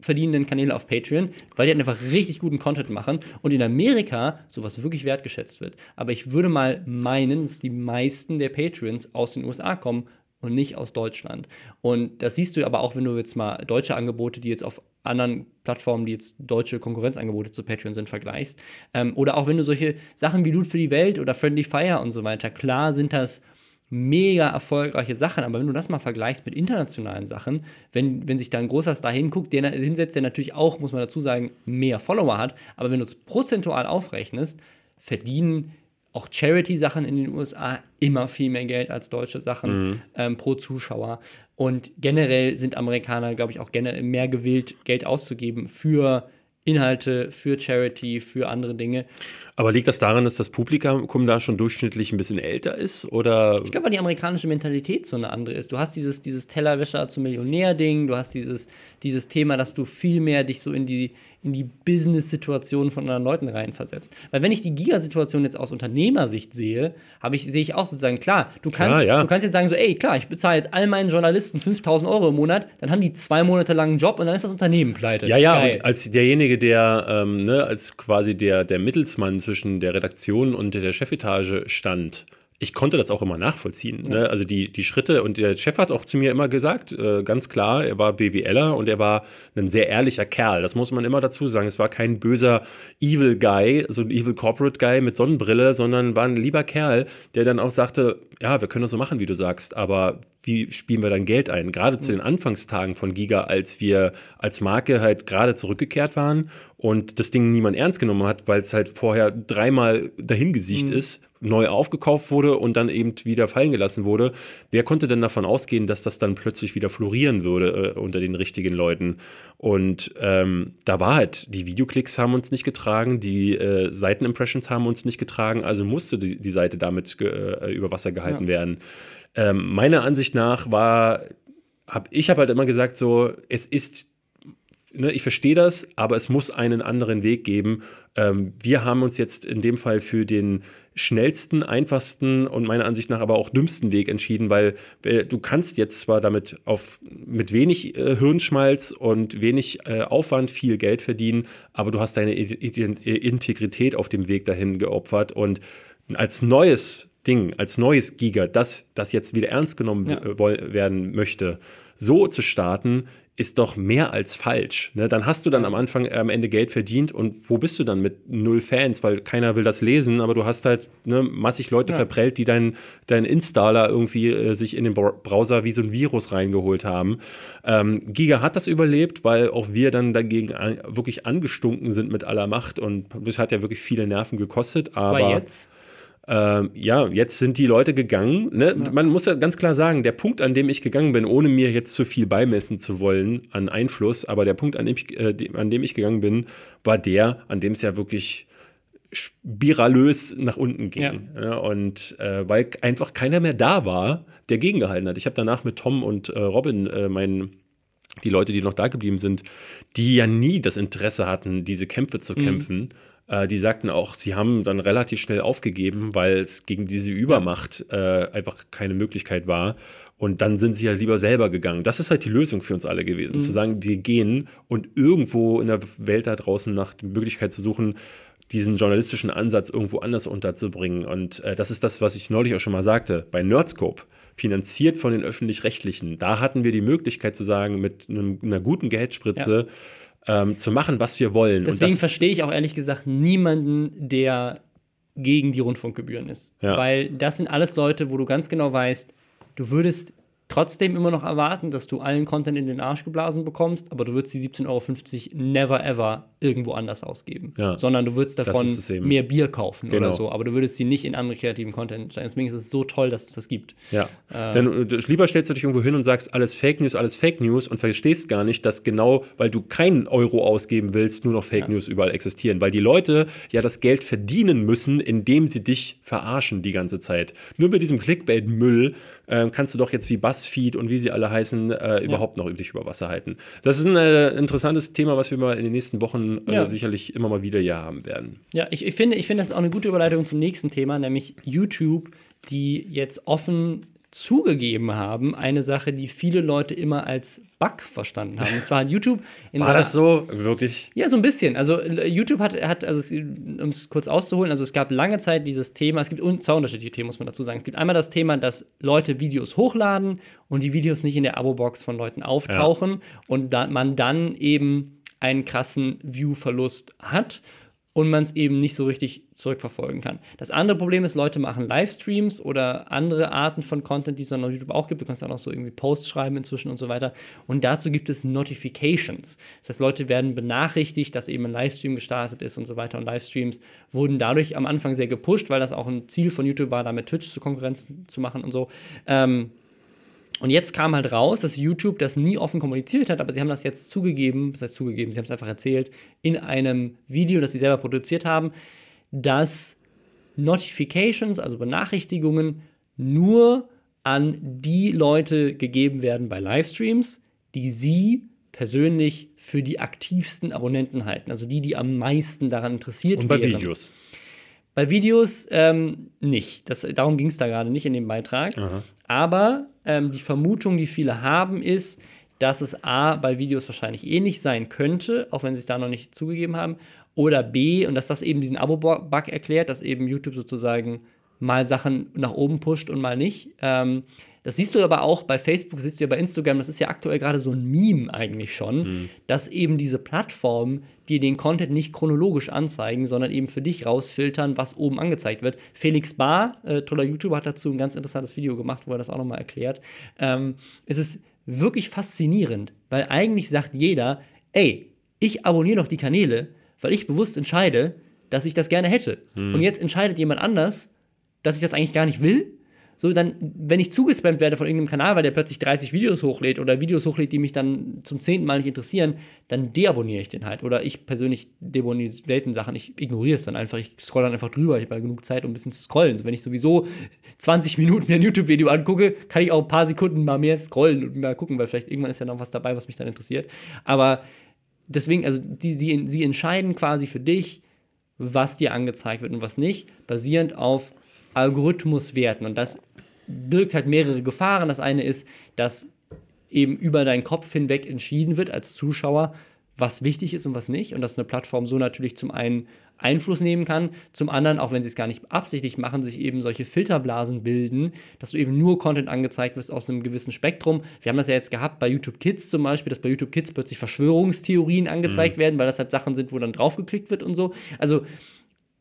verdienenden Kanäle auf Patreon, weil die halt einfach richtig guten Content machen und in Amerika sowas wirklich wertgeschätzt wird. Aber ich würde mal meinen, dass die meisten der Patreons aus den USA kommen, und nicht aus Deutschland. Und das siehst du aber auch, wenn du jetzt mal deutsche Angebote, die jetzt auf anderen Plattformen, die jetzt deutsche Konkurrenzangebote zu Patreon sind, vergleichst. Ähm, oder auch wenn du solche Sachen wie Loot für die Welt oder Friendly Fire und so weiter, klar sind das mega erfolgreiche Sachen, aber wenn du das mal vergleichst mit internationalen Sachen, wenn, wenn sich da ein großer Star hinguckt, der hinsetzt, der natürlich auch, muss man dazu sagen, mehr Follower hat, aber wenn du es prozentual aufrechnest, verdienen auch Charity-Sachen in den USA immer viel mehr Geld als deutsche Sachen mhm. ähm, pro Zuschauer. Und generell sind Amerikaner, glaube ich, auch generell mehr gewillt, Geld auszugeben für Inhalte, für Charity, für andere Dinge. Aber liegt das daran, dass das Publikum da schon durchschnittlich ein bisschen älter ist? Oder? Ich glaube, weil die amerikanische Mentalität so eine andere ist. Du hast dieses, dieses Tellerwäscher zum Millionär-Ding, du hast dieses, dieses Thema, dass du viel mehr dich so in die, in die Business-Situation von anderen Leuten reinversetzt. Weil wenn ich die Giga-Situation jetzt aus Unternehmersicht sehe, ich, sehe ich auch sozusagen, klar, du kannst, ja, ja. du kannst jetzt sagen so, ey, klar, ich bezahle jetzt all meinen Journalisten 5000 Euro im Monat, dann haben die zwei Monate lang einen Job und dann ist das Unternehmen pleite. Ja, ja, Geil. und als derjenige, der, ähm, ne, als quasi der, der Mittelsmann zwischen der Redaktion und der Chefetage stand, ich konnte das auch immer nachvollziehen. Ne? Also die, die Schritte und der Chef hat auch zu mir immer gesagt, äh, ganz klar, er war BWLer und er war ein sehr ehrlicher Kerl. Das muss man immer dazu sagen. Es war kein böser Evil Guy, so ein Evil Corporate Guy mit Sonnenbrille, sondern war ein lieber Kerl, der dann auch sagte, ja, wir können das so machen, wie du sagst, aber wie spielen wir dann Geld ein? Gerade zu den Anfangstagen von Giga, als wir als Marke halt gerade zurückgekehrt waren und das Ding niemand ernst genommen hat, weil es halt vorher dreimal dahingesicht mhm. ist, neu aufgekauft wurde und dann eben wieder fallen gelassen wurde. Wer konnte denn davon ausgehen, dass das dann plötzlich wieder florieren würde äh, unter den richtigen Leuten? Und ähm, da war halt, die Videoklicks haben uns nicht getragen, die äh, Seitenimpressions haben uns nicht getragen, also musste die, die Seite damit äh, über Wasser gehalten ja. werden. Ähm, meiner Ansicht nach war, hab, ich habe halt immer gesagt, so, es ist, ne, ich verstehe das, aber es muss einen anderen Weg geben. Ähm, wir haben uns jetzt in dem Fall für den schnellsten, einfachsten und meiner Ansicht nach aber auch dümmsten Weg entschieden, weil äh, du kannst jetzt zwar damit auf mit wenig äh, Hirnschmalz und wenig äh, Aufwand viel Geld verdienen, aber du hast deine Integrität auf dem Weg dahin geopfert und als neues Ding, als neues Giga, das, das jetzt wieder ernst genommen ja. werden möchte, so zu starten, ist doch mehr als falsch. Ne? Dann hast du dann am Anfang am Ende Geld verdient und wo bist du dann mit null Fans, weil keiner will das lesen, aber du hast halt ne, massig Leute ja. verprellt, die deinen dein Installer irgendwie äh, sich in den Browser wie so ein Virus reingeholt haben. Ähm, Giga hat das überlebt, weil auch wir dann dagegen an, wirklich angestunken sind mit aller Macht und das hat ja wirklich viele Nerven gekostet. Aber, aber jetzt? Ähm, ja, jetzt sind die Leute gegangen. Ne? Ja. Man muss ja ganz klar sagen, der Punkt, an dem ich gegangen bin, ohne mir jetzt zu viel beimessen zu wollen an Einfluss, aber der Punkt, an dem ich, äh, an dem ich gegangen bin, war der, an dem es ja wirklich spiralös nach unten ging. Ja, und äh, weil einfach keiner mehr da war, der gegengehalten hat. Ich habe danach mit Tom und äh, Robin, äh, meinen die Leute, die noch da geblieben sind, die ja nie das Interesse hatten, diese Kämpfe zu mhm. kämpfen, äh, die sagten auch, sie haben dann relativ schnell aufgegeben, weil es gegen diese Übermacht äh, einfach keine Möglichkeit war. Und dann sind sie ja lieber selber gegangen. Das ist halt die Lösung für uns alle gewesen. Mhm. Zu sagen, wir gehen und irgendwo in der Welt da draußen nach der Möglichkeit zu suchen, diesen journalistischen Ansatz irgendwo anders unterzubringen. Und äh, das ist das, was ich neulich auch schon mal sagte. Bei Nerdscope, finanziert von den Öffentlich-Rechtlichen, da hatten wir die Möglichkeit zu sagen, mit einem, einer guten Geldspritze, ja ähm, zu machen, was wir wollen. Deswegen verstehe ich auch ehrlich gesagt niemanden, der gegen die Rundfunkgebühren ist. Ja. Weil das sind alles Leute, wo du ganz genau weißt, du würdest trotzdem immer noch erwarten, dass du allen Content in den Arsch geblasen bekommst, aber du würdest die 17,50 Euro never ever irgendwo anders ausgeben. Ja. Sondern du würdest davon mehr Bier kaufen genau. oder so, aber du würdest sie nicht in andere kreativen Content stellen. Deswegen ist es so toll, dass es das gibt. Ja. Äh, Denn äh, lieber stellst du dich irgendwo hin und sagst, alles Fake News, alles Fake News und verstehst gar nicht, dass genau, weil du keinen Euro ausgeben willst, nur noch Fake ja. News überall existieren. Weil die Leute ja das Geld verdienen müssen, indem sie dich verarschen die ganze Zeit. Nur mit diesem Clickbait-Müll äh, kannst du doch jetzt wie BuzzFeed und wie sie alle heißen, äh, überhaupt noch üblich über Wasser halten. Das ist ein äh, interessantes Thema, was wir mal in den nächsten Wochen äh, ja. sicherlich immer mal wieder hier haben werden. Ja, ich, ich, finde, ich finde das ist auch eine gute Überleitung zum nächsten Thema, nämlich YouTube, die jetzt offen zugegeben haben, eine Sache, die viele Leute immer als Bug verstanden haben. Und zwar hat YouTube War das so? Wirklich? Ja, so ein bisschen. Also äh, YouTube hat, hat also um es kurz auszuholen, also es gab lange Zeit dieses Thema, es gibt zwei unterschiedliche Themen, muss man dazu sagen. Es gibt einmal das Thema, dass Leute Videos hochladen und die Videos nicht in der Abo-Box von Leuten auftauchen ja. und da, man dann eben einen krassen View-Verlust hat und man es eben nicht so richtig zurückverfolgen kann. Das andere Problem ist, Leute machen Livestreams oder andere Arten von Content, die es dann auf YouTube auch gibt. Du kannst auch noch so irgendwie Posts schreiben inzwischen und so weiter. Und dazu gibt es Notifications. Das heißt, Leute werden benachrichtigt, dass eben ein Livestream gestartet ist und so weiter. Und Livestreams wurden dadurch am Anfang sehr gepusht, weil das auch ein Ziel von YouTube war, da mit Twitch zu Konkurrenz zu machen und so. Ähm, und jetzt kam halt raus, dass YouTube das nie offen kommuniziert hat, aber sie haben das jetzt zugegeben, das heißt zugegeben, sie haben es einfach erzählt, in einem Video, das sie selber produziert haben, dass Notifications, also Benachrichtigungen, nur an die Leute gegeben werden bei Livestreams, die sie persönlich für die aktivsten Abonnenten halten, also die, die am meisten daran interessiert Und bei wären. Videos. Bei Videos ähm, nicht. Das, darum ging es da gerade nicht in dem Beitrag. Aha. Aber ähm, die Vermutung, die viele haben, ist, dass es A, bei Videos wahrscheinlich ähnlich sein könnte, auch wenn sie es da noch nicht zugegeben haben, oder B, und dass das eben diesen Abo-Bug erklärt, dass eben YouTube sozusagen mal Sachen nach oben pusht und mal nicht. Ähm, das siehst du aber auch bei Facebook, das siehst du ja bei Instagram, das ist ja aktuell gerade so ein Meme eigentlich schon, mhm. dass eben diese Plattformen dir den Content nicht chronologisch anzeigen, sondern eben für dich rausfiltern, was oben angezeigt wird. Felix Bar, äh, toller YouTuber, hat dazu ein ganz interessantes Video gemacht, wo er das auch nochmal erklärt. Ähm, es ist wirklich faszinierend, weil eigentlich sagt jeder, ey, ich abonniere doch die Kanäle, weil ich bewusst entscheide, dass ich das gerne hätte. Mhm. Und jetzt entscheidet jemand anders, dass ich das eigentlich gar nicht will so, dann, wenn ich zugespammt werde von irgendeinem Kanal, weil der plötzlich 30 Videos hochlädt oder Videos hochlädt, die mich dann zum zehnten Mal nicht interessieren, dann deabonniere ich den halt. Oder ich persönlich deabonniere selten Sachen. Ich ignoriere es dann einfach. Ich scroll dann einfach drüber. Ich habe halt genug Zeit, um ein bisschen zu scrollen. So, wenn ich sowieso 20 Minuten mir ein YouTube-Video angucke, kann ich auch ein paar Sekunden mal mehr scrollen und mal gucken, weil vielleicht irgendwann ist ja noch was dabei, was mich dann interessiert. Aber deswegen, also die, sie, sie entscheiden quasi für dich, was dir angezeigt wird und was nicht, basierend auf Algorithmuswerten. Und das birgt halt mehrere Gefahren. Das eine ist, dass eben über deinen Kopf hinweg entschieden wird als Zuschauer, was wichtig ist und was nicht. Und dass eine Plattform so natürlich zum einen Einfluss nehmen kann, zum anderen, auch wenn sie es gar nicht absichtlich machen, sich eben solche Filterblasen bilden, dass du eben nur Content angezeigt wirst aus einem gewissen Spektrum. Wir haben das ja jetzt gehabt bei YouTube Kids zum Beispiel, dass bei YouTube Kids plötzlich Verschwörungstheorien angezeigt mhm. werden, weil das halt Sachen sind, wo dann draufgeklickt wird und so. Also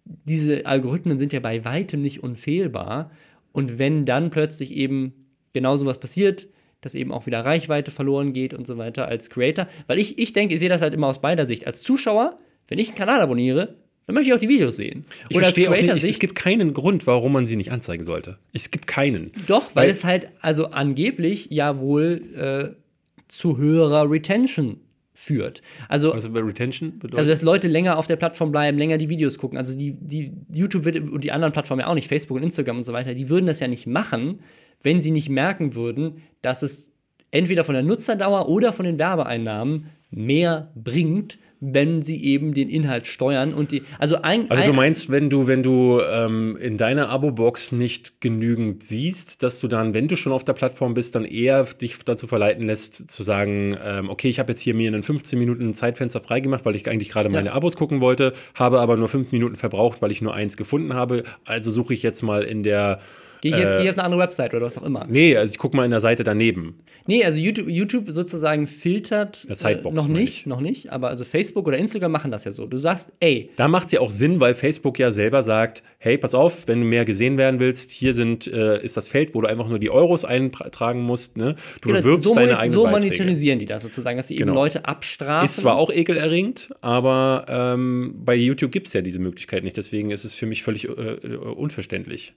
diese Algorithmen sind ja bei weitem nicht unfehlbar. Und wenn dann plötzlich eben genau so was passiert, dass eben auch wieder Reichweite verloren geht und so weiter als Creator. Weil ich, ich denke, ich sehe das halt immer aus beider Sicht. Als Zuschauer, wenn ich einen Kanal abonniere, dann möchte ich auch die Videos sehen. Ich Oder als Creator nicht, es gibt keinen Grund, warum man sie nicht anzeigen sollte. Es gibt keinen. Doch, weil, weil es halt also angeblich ja wohl äh, zu höherer Retention führt. Also, also bei Retention bedeutet? Also, dass Leute länger auf der Plattform bleiben, länger die Videos gucken. Also, die, die YouTube und die anderen Plattformen ja auch nicht, Facebook und Instagram und so weiter, die würden das ja nicht machen, wenn sie nicht merken würden, dass es entweder von der Nutzerdauer oder von den Werbeeinnahmen mehr bringt, wenn sie eben den Inhalt steuern und die also ein also du meinst wenn du wenn du ähm, in deiner Abo-Box nicht genügend siehst dass du dann wenn du schon auf der Plattform bist dann eher dich dazu verleiten lässt zu sagen ähm, okay ich habe jetzt hier mir einen 15 Minuten Zeitfenster freigemacht weil ich eigentlich gerade meine ja. Abos gucken wollte habe aber nur fünf Minuten verbraucht weil ich nur eins gefunden habe also suche ich jetzt mal in der Gehe ich jetzt äh, geh auf eine andere Website oder was auch immer? Nee, also ich gucke mal in der Seite daneben. Nee, also YouTube, YouTube sozusagen filtert äh, noch nicht, noch nicht, aber also Facebook oder Instagram machen das ja so. Du sagst, ey. Da macht es ja auch Sinn, weil Facebook ja selber sagt, hey, pass auf, wenn du mehr gesehen werden willst, hier sind, äh, ist das Feld, wo du einfach nur die Euros eintragen musst. Ne? Du genau, bewirbst so deine eigenen So monetarisieren die das sozusagen, dass sie genau. eben Leute abstrafen. Ist zwar auch ekelerregend, aber ähm, bei YouTube gibt es ja diese Möglichkeit nicht. Deswegen ist es für mich völlig äh, unverständlich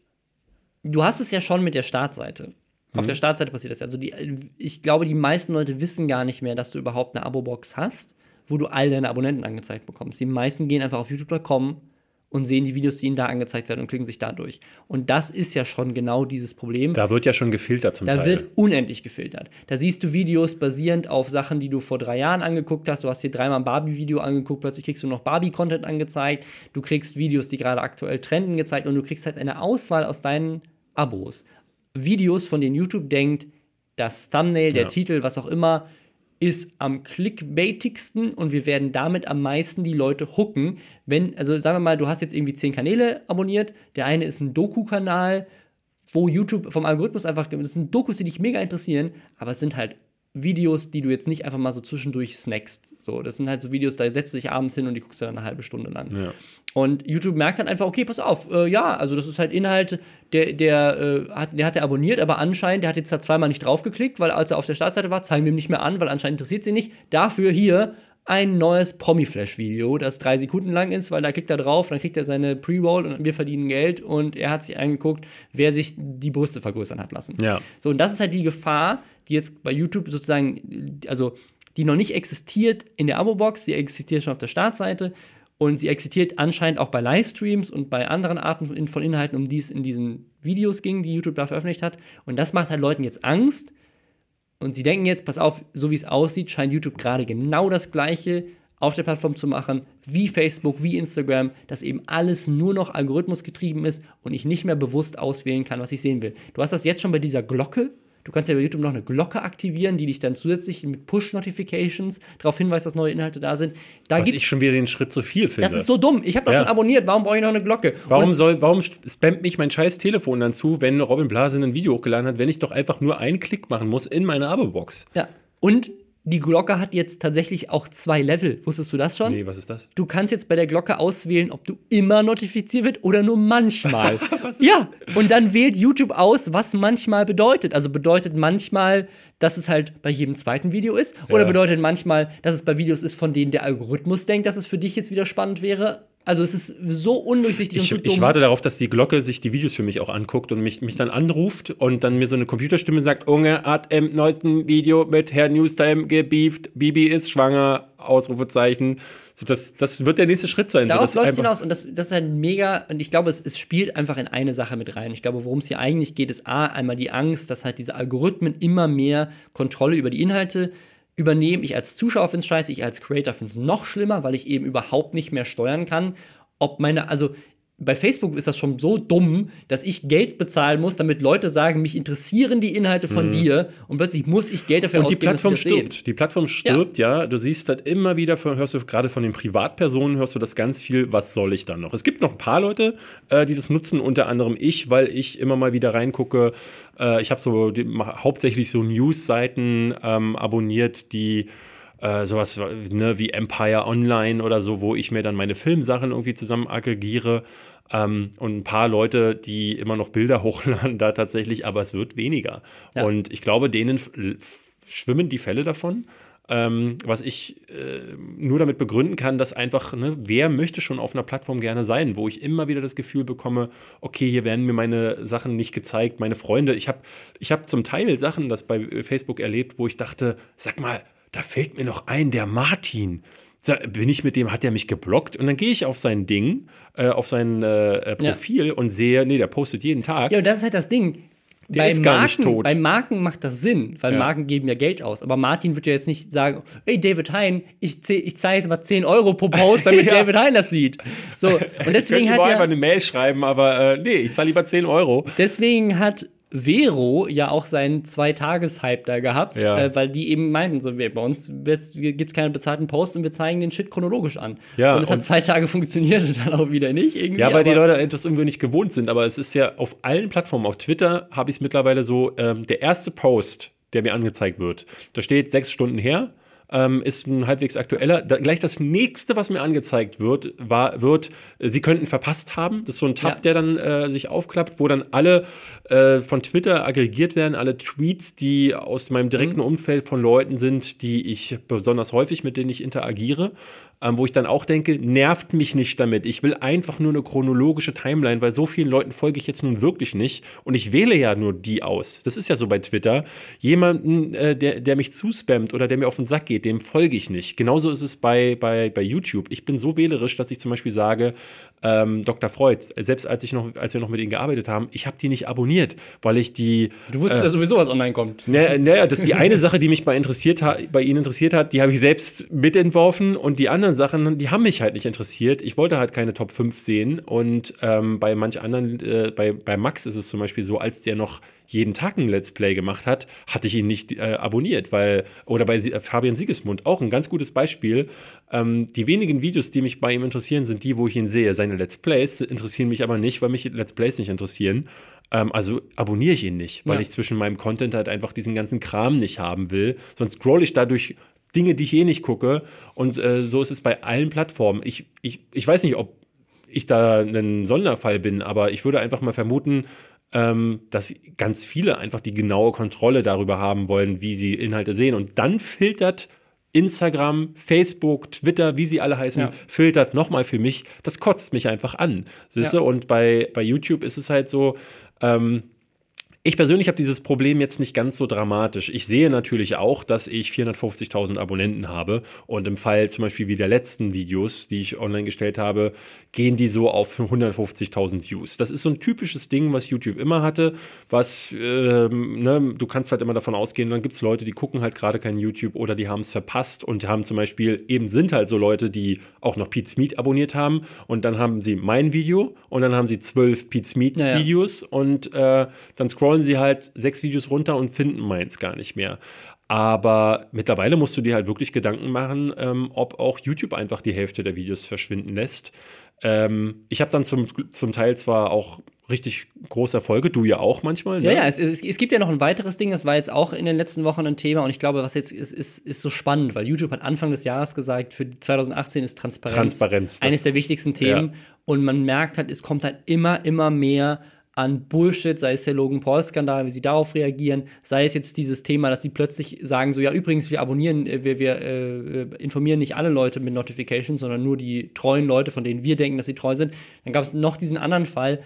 du hast es ja schon mit der Startseite. Mhm. Auf der Startseite passiert das ja. Also die, ich glaube, die meisten Leute wissen gar nicht mehr, dass du überhaupt eine Abo-Box hast, wo du all deine Abonnenten angezeigt bekommst. Die meisten gehen einfach auf youtube.com und sehen die Videos, die ihnen da angezeigt werden und klicken sich da durch. Und das ist ja schon genau dieses Problem. Da wird ja schon gefiltert zum da Teil. Da wird unendlich gefiltert. Da siehst du Videos basierend auf Sachen, die du vor drei Jahren angeguckt hast. Du hast dir dreimal ein Barbie-Video angeguckt, plötzlich kriegst du noch Barbie-Content angezeigt. Du kriegst Videos, die gerade aktuell trenden, gezeigt und du kriegst halt eine Auswahl aus deinen Abos. Videos, von denen YouTube denkt, das Thumbnail, der ja. Titel, was auch immer, ist am clickbaitigsten und wir werden damit am meisten die Leute hooken. Wenn, also sagen wir mal, du hast jetzt irgendwie zehn Kanäle abonniert, der eine ist ein Doku-Kanal, wo YouTube vom Algorithmus einfach, das sind Dokus, die dich mega interessieren, aber es sind halt Videos, die du jetzt nicht einfach mal so zwischendurch snackst. So, das sind halt so Videos, da setzt du dich abends hin und die guckst du dann eine halbe Stunde lang. Ja. Und YouTube merkt dann einfach, okay, pass auf, äh, ja, also das ist halt Inhalt, der, der, äh, hat, der hat er abonniert, aber anscheinend, der hat jetzt da zweimal nicht draufgeklickt, weil als er auf der Startseite war, zeigen wir ihm nicht mehr an, weil anscheinend interessiert sie nicht. Dafür hier ein neues Promi-Flash-Video, das drei Sekunden lang ist, weil da klickt er drauf, dann kriegt er seine Pre-Roll und wir verdienen Geld und er hat sich angeguckt, wer sich die Brüste vergrößern hat lassen. Ja. So, und das ist halt die Gefahr, die jetzt bei YouTube sozusagen, also die noch nicht existiert in der Abo-Box, die existiert schon auf der Startseite und sie existiert anscheinend auch bei Livestreams und bei anderen Arten von Inhalten, um die es in diesen Videos ging, die YouTube da veröffentlicht hat. Und das macht halt Leuten jetzt Angst. Und sie denken jetzt, pass auf, so wie es aussieht, scheint YouTube gerade genau das Gleiche auf der Plattform zu machen, wie Facebook, wie Instagram, dass eben alles nur noch algorithmusgetrieben ist und ich nicht mehr bewusst auswählen kann, was ich sehen will. Du hast das jetzt schon bei dieser Glocke, Du kannst ja bei YouTube noch eine Glocke aktivieren, die dich dann zusätzlich mit Push-Notifications darauf hinweist, dass neue Inhalte da sind. Da Was ich schon wieder den Schritt zu viel finde. Das ist so dumm. Ich habe das Ja. schon abonniert. Warum brauche ich noch eine Glocke? Warum Und soll, warum spammt mich mein scheiß Telefon dann zu, wenn Robin Blase ein Video hochgeladen hat, wenn ich doch einfach nur einen Klick machen muss in meine Abo-Box? ja. Und die Glocke hat jetzt tatsächlich auch zwei Level. Wusstest du das schon? Nee, was ist das? Du kannst jetzt bei der Glocke auswählen, ob du immer notifiziert wird oder nur manchmal. ja, und dann wählt YouTube aus, was manchmal bedeutet. Also bedeutet manchmal, dass es halt bei jedem zweiten Video ist oder Ja. bedeutet manchmal, dass es bei Videos ist, von denen der Algorithmus denkt, dass es für dich jetzt wieder spannend wäre. Also es ist so undurchsichtig Ich, und so ich warte darauf, dass die Glocke sich die Videos für mich auch anguckt und mich, mich dann anruft und dann mir so eine Computerstimme sagt, Unge hat im neuesten Video mit Herr Newstime gebieft, Bibi ist schwanger, Ausrufezeichen. So, das, das wird der nächste Schritt sein. Darauf so, läuft es hinaus und das, das ist halt mega, und ich glaube, es, es spielt einfach in eine Sache mit rein. Ich glaube, worum es hier eigentlich geht, ist A, einmal die Angst, dass halt diese Algorithmen immer mehr Kontrolle über die Inhalte übernehmen. Ich als Zuschauer finde es scheiße, ich als Creator finde es noch schlimmer, weil ich eben überhaupt nicht mehr steuern kann, ob meine, also bei Facebook ist das schon so dumm, dass ich Geld bezahlen muss, damit Leute sagen, mich interessieren die Inhalte von dir und plötzlich muss ich Geld dafür Mhm. Und die ausgeben, dass sie Plattform das sehen. stirbt. Die Plattform stirbt, ja. Du siehst halt immer wieder, von, hörst du gerade von den Privatpersonen, hörst du das ganz viel, was soll ich dann noch? Es gibt noch ein paar Leute, äh, die das nutzen, unter anderem ich, weil ich immer mal wieder reingucke. Äh, ich habe so die, mach hauptsächlich so News-Seiten ähm, abonniert, die äh, sowas ne, wie Empire Online oder so, wo ich mir dann meine Filmsachen irgendwie zusammen aggregiere. Ähm, und ein paar Leute, die immer noch Bilder hochladen da tatsächlich, aber es wird weniger. Ja. Und ich glaube, denen schwimmen die Fälle davon. Ähm, was ich äh, nur damit begründen kann, dass einfach, ne, wer möchte schon auf einer Plattform gerne sein, wo ich immer wieder das Gefühl bekomme, okay, hier werden mir meine Sachen nicht gezeigt, meine Freunde. Ich habe ich hab zum Teil Sachen, das bei äh, Facebook erlebt, wo ich dachte, sag mal, da fällt mir noch ein, der Martin. Bin ich mit dem, hat der mich geblockt? Und dann gehe ich auf sein Ding, äh, auf sein äh, äh, Ja. Profil und sehe, nee, der postet jeden Tag. Ja, und das ist halt das Ding. Der bei, ist gar Marken, nicht tot. bei Marken macht das Sinn, weil Ja. Marken geben ja Geld aus. Aber Martin wird ja jetzt nicht sagen, hey David Hein, ich, ich zahle jetzt mal 10 Euro pro Post, damit Ja. David Hein das sieht. So, und deswegen ich hat ja, einfach eine Mail schreiben, aber äh, nee, ich zahle lieber 10 Euro. deswegen hat Vero ja auch seinen Zwei-Tages-Hype da gehabt, Ja. äh, weil die eben meinten, so, wir, bei uns gibt es keine bezahlten Posts und wir zeigen den Shit chronologisch an. Ja, und es hat zwei Tage funktioniert und dann auch wieder nicht irgendwie. Ja, weil die Leute etwas irgendwie nicht gewohnt sind. Aber es ist ja auf allen Plattformen. Auf Twitter habe ich es mittlerweile so, ähm, der erste Post, der mir angezeigt wird, da steht sechs Stunden her, ähm, ist ein halbwegs aktueller. Da, gleich das nächste, was mir angezeigt wird, war, wird, äh, sie könnten verpasst haben. Das ist so ein Tab, Ja. der dann äh, sich aufklappt, wo dann alle äh, von Twitter aggregiert werden, alle Tweets, die aus meinem direkten Umfeld von Leuten sind, die ich besonders häufig, mit denen ich interagiere. Ähm, wo ich dann auch denke, nervt mich nicht damit. Ich will einfach nur eine chronologische Timeline, weil so vielen Leuten folge ich jetzt nun wirklich nicht. Und ich wähle ja nur die aus. Das ist ja so bei Twitter. Jemanden, äh, der, der mich zuspammt oder der mir auf den Sack geht, dem folge ich nicht. Genauso ist es bei, bei, bei YouTube. Ich bin so wählerisch, dass ich zum Beispiel sage, ähm, Dr. Freud, selbst als, ich noch, als wir noch mit ihnen gearbeitet haben, ich habe die nicht abonniert, weil ich die Du wusstest ja sowieso, was online kommt. naja, naja, das ist die eine Sache, die mich bei, interessiert ha bei Ihnen interessiert hat, die habe ich selbst mitentworfen und die anderen Sachen, die haben mich halt nicht interessiert. Ich wollte halt keine Top 5 sehen und ähm, bei manch anderen, äh, bei, bei Max ist es zum Beispiel so, als der noch jeden Tag ein Let's Play gemacht hat, hatte ich ihn nicht äh, abonniert, weil, oder bei äh, Fabian Siegesmund, auch ein ganz gutes Beispiel. Ähm, die wenigen Videos, die mich bei ihm interessieren, sind die, wo ich ihn sehe. Seine Let's Plays interessieren mich aber nicht, weil mich Let's Plays nicht interessieren. Ähm, also abonniere ich ihn nicht, weil Ja. ich zwischen meinem Content halt einfach diesen ganzen Kram nicht haben will. Sonst scroll ich dadurch Dinge, die ich eh nicht gucke. Und äh, so ist es bei allen Plattformen. Ich, ich, ich weiß nicht, ob ich da ein Sonderfall bin, aber ich würde einfach mal vermuten, ähm, dass ganz viele einfach die genaue Kontrolle darüber haben wollen, wie sie Inhalte sehen. Und dann filtert Instagram, Facebook, Twitter, wie sie alle heißen, Ja. filtert nochmal für mich. Das kotzt mich einfach an. Ja. Und bei, bei YouTube ist es halt so, ähm, ich persönlich habe dieses Problem jetzt nicht ganz so dramatisch. Ich sehe natürlich auch, dass ich 450.000 Abonnenten habe und im Fall zum Beispiel wie der letzten Videos, die ich online gestellt habe, gehen die so auf 150.000 Views. Das ist so ein typisches Ding, was YouTube immer hatte, was, ähm, ne, du kannst halt immer davon ausgehen, dann gibt es Leute, die gucken halt gerade kein YouTube oder die haben es verpasst und haben zum Beispiel, eben sind halt so Leute, die auch noch Pete's Meat abonniert haben und dann haben sie mein Video und dann haben sie zwölf Pete's Meat. Videos und äh, dann scrollen scrollen sie halt sechs Videos runter und finden meins gar nicht mehr. Aber mittlerweile musst du dir halt wirklich Gedanken machen, ähm, ob auch YouTube einfach die Hälfte der Videos verschwinden lässt. Ähm, ich habe dann zum, zum Teil zwar auch richtig große Erfolge, du ja auch manchmal. Ne? Ja, ja, es, es, es, gibt ja noch ein weiteres Ding, das war jetzt auch in den letzten Wochen ein Thema und ich glaube, was jetzt ist, ist, ist so spannend, weil YouTube hat Anfang des Jahres gesagt, für 2018 ist Transparenz, Transparenz eines der wichtigsten Themen ja. und man merkt halt, es kommt halt immer, immer mehr an Bullshit, sei es der Logan Paul-Skandal, wie sie darauf reagieren, sei es jetzt dieses Thema, dass sie plötzlich sagen, so ja, übrigens, wir abonnieren, äh, wir, wir äh, informieren nicht alle Leute mit Notifications, sondern nur die treuen Leute, von denen wir denken, dass sie treu sind. Dann gab es noch diesen anderen Fall,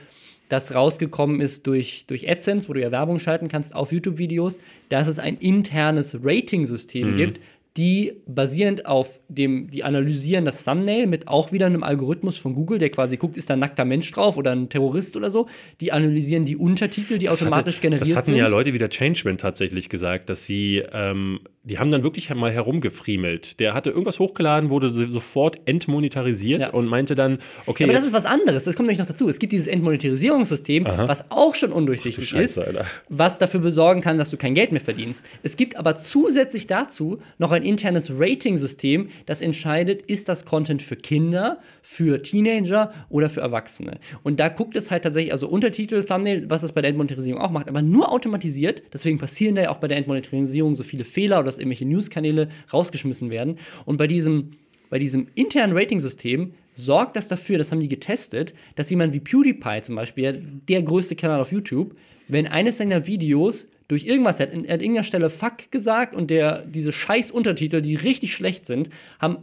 das rausgekommen ist durch, durch AdSense, wo du ja Werbung schalten kannst auf YouTube-Videos, dass es ein internes Rating-System mhm. gibt, die basierend auf dem, die analysieren das Thumbnail mit auch wieder einem Algorithmus von Google, der quasi guckt, ist da ein nackter Mensch drauf oder ein Terrorist oder so. Die analysieren die Untertitel, die das automatisch hatte, generiert sind. Das hatten sind. ja Leute wie der Changeman tatsächlich gesagt, dass sie, ähm, die haben dann wirklich mal herumgefriemelt. Der hatte irgendwas hochgeladen, wurde sofort entmonetarisiert ja. und meinte dann, okay. Aber das ist was anderes, das kommt nämlich noch dazu. Es gibt dieses Entmonetarisierungssystem, Aha. was auch schon undurchsichtig Scheiße, ist, Alter. was dafür besorgen kann, dass du kein Geld mehr verdienst. Es gibt aber zusätzlich dazu noch ein internes Rating-System, das entscheidet, ist das Content für Kinder, für Teenager oder für Erwachsene. Und da guckt es halt tatsächlich, also Untertitel, Thumbnail, was es bei der Entmonetarisierung auch macht, aber nur automatisiert. Deswegen passieren da ja auch bei der Entmonetarisierung so viele Fehler oder dass irgendwelche News-Kanäle rausgeschmissen werden. Und bei diesem, bei diesem internen Rating-System sorgt das dafür, das haben die getestet, dass jemand wie PewDiePie zum Beispiel, der größte Kanal auf YouTube, wenn eines seiner Videos durch irgendwas, er hat an irgendeiner Stelle Fuck gesagt und der, diese scheiß Untertitel, die richtig schlecht sind, haben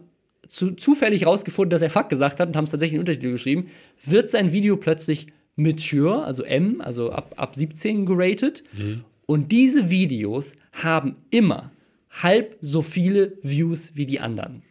zu, zufällig rausgefunden, dass er Fuck gesagt hat und haben es tatsächlich in den Untertitel geschrieben, wird sein Video plötzlich mature, also M, also ab, ab 17 geratet. Mhm. Und diese Videos haben immer halb so viele Views wie die anderen.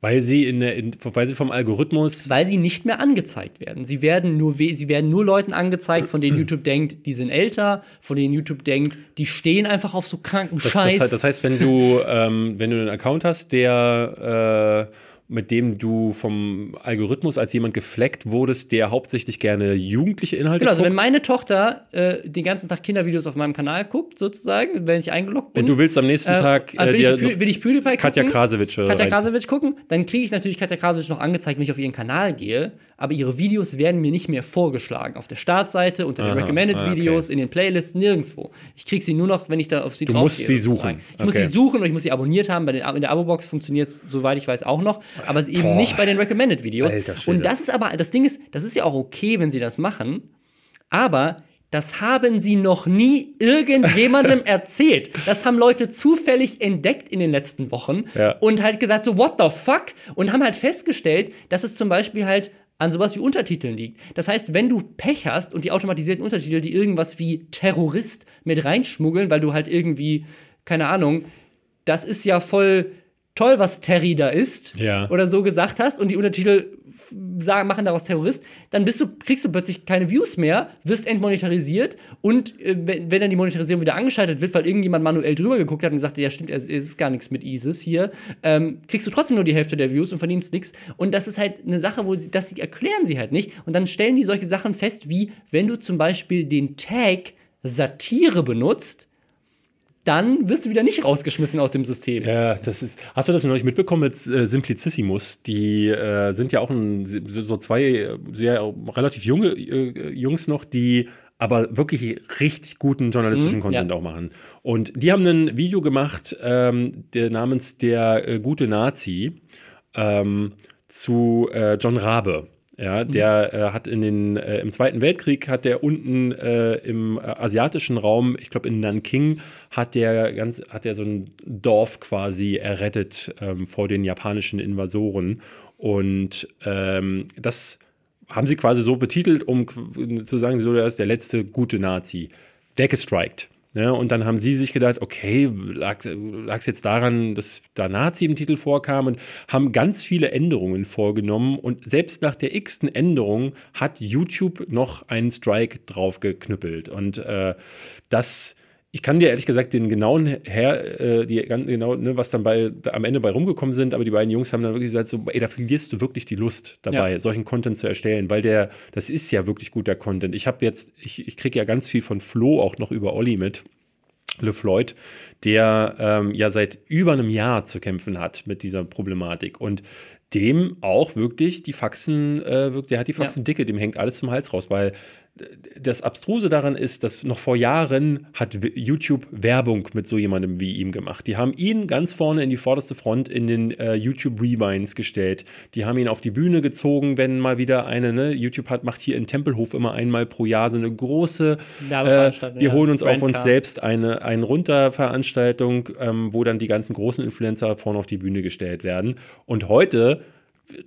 Weil sie, in der, in, weil sie vom Algorithmus. Weil sie nicht mehr angezeigt werden. Sie werden, nur, sie werden nur Leuten angezeigt, von denen YouTube denkt, die sind älter, von denen YouTube denkt, die stehen einfach auf so kranken das, Scheiß. Das, das, heißt, wenn du, ähm, wenn du einen Account hast, der äh, mit dem du vom Algorithmus als jemand gefleckt wurdest, der hauptsächlich gerne jugendliche Inhalte genau, guckt. Genau, also wenn meine Tochter äh, den ganzen Tag Kindervideos auf meinem Kanal guckt, sozusagen, wenn ich eingeloggt bin. Wenn du willst am nächsten äh, Tag äh, will, ich, will ich PewDiePie Katja gucken, Krasowitsch, Katja Krasowitsch gucken, dann kriege ich natürlich Katja Krasowitsch noch angezeigt, wenn ich auf ihren Kanal gehe aber ihre Videos werden mir nicht mehr vorgeschlagen. Auf der Startseite, unter den Recommended-Videos, okay. in den Playlists, nirgendwo. Ich kriege sie nur noch, wenn ich da auf sie drauf Du musst sie suchen. Ich okay. muss sie suchen und ich muss sie abonniert haben. Bei den, in der Abo-Box funktioniert es, soweit ich weiß, auch noch. Aber eben Boah. nicht bei den Recommended-Videos. Und das ist aber, das Ding ist, das ist ja auch okay, wenn sie das machen. Aber das haben sie noch nie irgendjemandem erzählt. Das haben Leute zufällig entdeckt in den letzten Wochen ja. und halt gesagt so, what the fuck? Und haben halt festgestellt, dass es zum Beispiel halt an sowas wie Untertiteln liegt. Das heißt, wenn du Pech hast und die automatisierten Untertitel, die irgendwas wie Terrorist mit reinschmuggeln, weil du halt irgendwie, keine Ahnung, das ist ja voll toll, was Terry da ist, ja. oder so gesagt hast und die Untertitel sagen, machen daraus Terrorist, dann bist du, kriegst du plötzlich keine Views mehr, wirst entmonetarisiert und äh, wenn, wenn, dann die Monetarisierung wieder angeschaltet wird, weil irgendjemand manuell drüber geguckt hat und gesagt, ja stimmt, es ist gar nichts mit ISIS hier, ähm, kriegst du trotzdem nur die Hälfte der Views und verdienst nichts. Und das ist halt eine Sache, wo sie, das erklären sie halt nicht. Und dann stellen die solche Sachen fest, wie wenn du zum Beispiel den Tag Satire benutzt, dann wirst du wieder nicht rausgeschmissen aus dem System. Ja, das ist. Hast du das noch nicht mitbekommen mit äh, Simplicissimus? Die äh, sind ja auch ein, so zwei sehr relativ junge äh, Jungs noch, die aber wirklich richtig guten journalistischen mhm, Content ja. auch machen. Und die haben ein Video gemacht, ähm, der namens Der äh, gute Nazi ähm, zu äh, John Rabe. Ja, mhm. der äh, hat in den, äh, im Zweiten Weltkrieg hat der unten äh, im äh, asiatischen Raum, ich glaube in Nanking, hat der ganz, hat der so ein Dorf quasi errettet ähm, vor den japanischen Invasoren. Und ähm, das haben sie quasi so betitelt, um zu sagen, so, er ist der letzte gute Nazi. Der gestrikt. Ja, und dann haben sie sich gedacht, okay, lag es jetzt daran, dass da Nazi im Titel vorkam und haben ganz viele Änderungen vorgenommen. Und selbst nach der x-ten Änderung hat YouTube noch einen Strike drauf geknüppelt. Und äh, das ich kann dir ehrlich gesagt den genauen her, äh, die genau, ne, was dann bei am Ende bei rumgekommen sind, aber die beiden Jungs haben dann wirklich gesagt, so, ey, da verlierst du wirklich die Lust dabei, ja. solchen Content zu erstellen, weil der, das ist ja wirklich guter Content. Ich habe jetzt, ich, ich kriege ja ganz viel von Flo auch noch über Olli mit. LeFloid, der ähm, ja seit über einem Jahr zu kämpfen hat mit dieser Problematik. Und dem auch wirklich die Faxen, äh, der hat die Faxen ja. dicke, dem hängt alles zum Hals raus, weil das Abstruse daran ist, dass noch vor Jahren hat YouTube Werbung mit so jemandem wie ihm gemacht. Die haben ihn ganz vorne in die vorderste Front in den äh, YouTube Rewinds gestellt. Die haben ihn auf die Bühne gezogen, wenn mal wieder eine, ne, YouTube hat, macht hier in Tempelhof immer einmal pro Jahr so eine große, äh, wir holen uns auf uns selbst eine, eine Runterveranstaltung, ähm, wo dann die ganzen großen Influencer vorne auf die Bühne gestellt werden. Und heute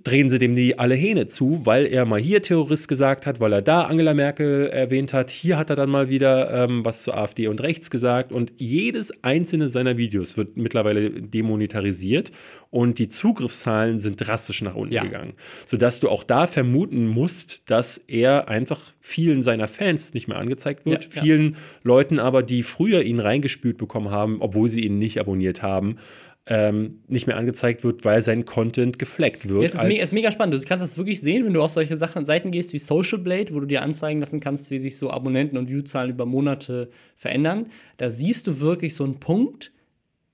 drehen sie dem die alle Hähne zu, weil er mal hier Terrorist gesagt hat, weil er da Angela Merkel erwähnt hat. Hier hat er dann mal wieder ähm, was zu AfD und rechts gesagt. Und jedes einzelne seiner Videos wird mittlerweile demonetarisiert und die Zugriffszahlen sind drastisch nach unten ja. gegangen. Sodass du auch da vermuten musst, dass er einfach vielen seiner Fans nicht mehr angezeigt wird. Ja, vielen ja. Leuten aber, die früher ihn reingespült bekommen haben, obwohl sie ihn nicht abonniert haben ähm, nicht mehr angezeigt wird, weil sein Content gefleckt wird. Ja, es ist, me ist, mega spannend. Du kannst das wirklich sehen, wenn du auf solche Sachen, Seiten gehst wie Social Blade, wo du dir anzeigen lassen kannst, wie sich so Abonnenten und Viewzahlen über Monate verändern. Da siehst du wirklich so einen Punkt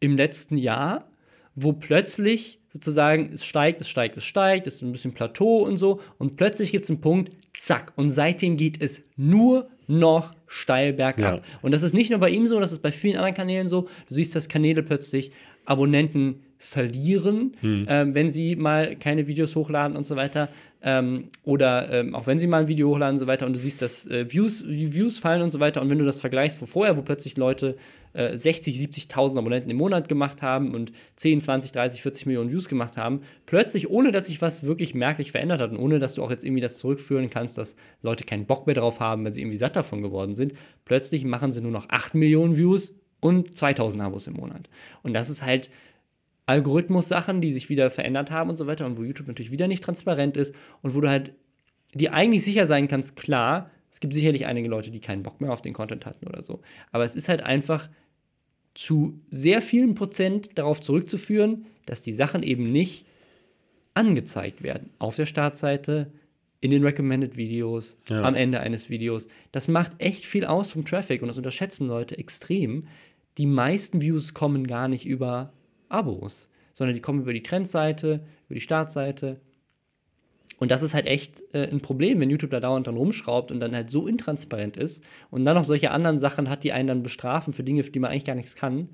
im letzten Jahr, wo plötzlich sozusagen es steigt, es steigt, es steigt, es ist ein bisschen Plateau und so. Und plötzlich gibt es einen Punkt, zack. Und seitdem geht es nur noch steil bergab. Ja. Und das ist nicht nur bei ihm so, das ist bei vielen anderen Kanälen so. Du siehst, dass Kanäle plötzlich Abonnenten verlieren, hm. ähm, wenn sie mal keine Videos hochladen und so weiter. Ähm, oder ähm, auch wenn sie mal ein Video hochladen und so weiter und du siehst, dass äh, Views, Views fallen und so weiter. Und wenn du das vergleichst, wo vorher, wo plötzlich Leute äh, 60, 70.000 Abonnenten im Monat gemacht haben und 10, 20, 30, 40 Millionen Views gemacht haben, plötzlich, ohne dass sich was wirklich merklich verändert hat und ohne dass du auch jetzt irgendwie das zurückführen kannst, dass Leute keinen Bock mehr drauf haben, wenn sie irgendwie satt davon geworden sind, plötzlich machen sie nur noch 8 Millionen Views und 2000 Abos im Monat. Und das ist halt Algorithmus-Sachen, die sich wieder verändert haben und so weiter und wo YouTube natürlich wieder nicht transparent ist und wo du halt dir eigentlich sicher sein kannst, klar, es gibt sicherlich einige Leute, die keinen Bock mehr auf den Content hatten oder so. Aber es ist halt einfach zu sehr vielen Prozent darauf zurückzuführen, dass die Sachen eben nicht angezeigt werden auf der Startseite, in den Recommended Videos, ja. am Ende eines Videos. Das macht echt viel aus vom Traffic und das unterschätzen Leute extrem. Die meisten Views kommen gar nicht über Abos, sondern die kommen über die Trendseite, über die Startseite. Und das ist halt echt äh, ein Problem, wenn YouTube da dauernd dran rumschraubt und dann halt so intransparent ist und dann noch solche anderen Sachen hat, die einen dann bestrafen für Dinge, für die man eigentlich gar nichts kann.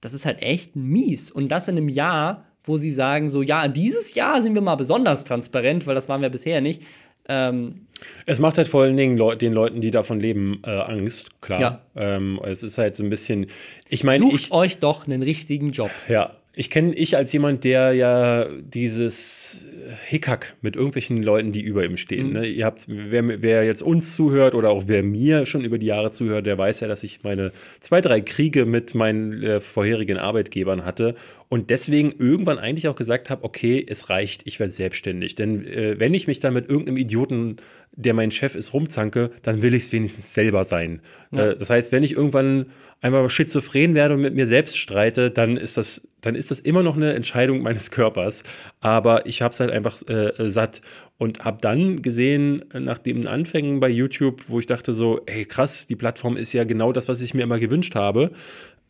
Das ist halt echt mies. Und das in einem Jahr, wo sie sagen, so, ja, dieses Jahr sind wir mal besonders transparent, weil das waren wir bisher nicht. Ähm, es macht halt vor allen Dingen Leu den Leuten, die davon leben, äh, Angst, klar. Ja. Ähm, es ist halt so ein bisschen, ich meine, ich. euch doch einen richtigen Job. Ja, ich kenne ich als jemand, der ja dieses Hickhack mit irgendwelchen Leuten, die über ihm stehen. Mhm. Ne? Ihr habt, wer, wer, jetzt uns zuhört oder auch wer mir schon über die Jahre zuhört, der weiß ja, dass ich meine zwei, drei Kriege mit meinen äh, vorherigen Arbeitgebern hatte und deswegen irgendwann eigentlich auch gesagt habe, okay, es reicht, ich werde selbstständig. Denn äh, wenn ich mich dann mit irgendeinem Idioten der mein Chef ist, rumzanke, dann will ich es wenigstens selber sein. Ja. Äh, das heißt, wenn ich irgendwann einmal schizophren werde und mit mir selbst streite, dann ist das, dann ist das immer noch eine Entscheidung meines Körpers. Aber ich habe es halt einfach äh, satt und habe dann gesehen, nach den Anfängen bei YouTube, wo ich dachte so, ey krass, die Plattform ist ja genau das, was ich mir immer gewünscht habe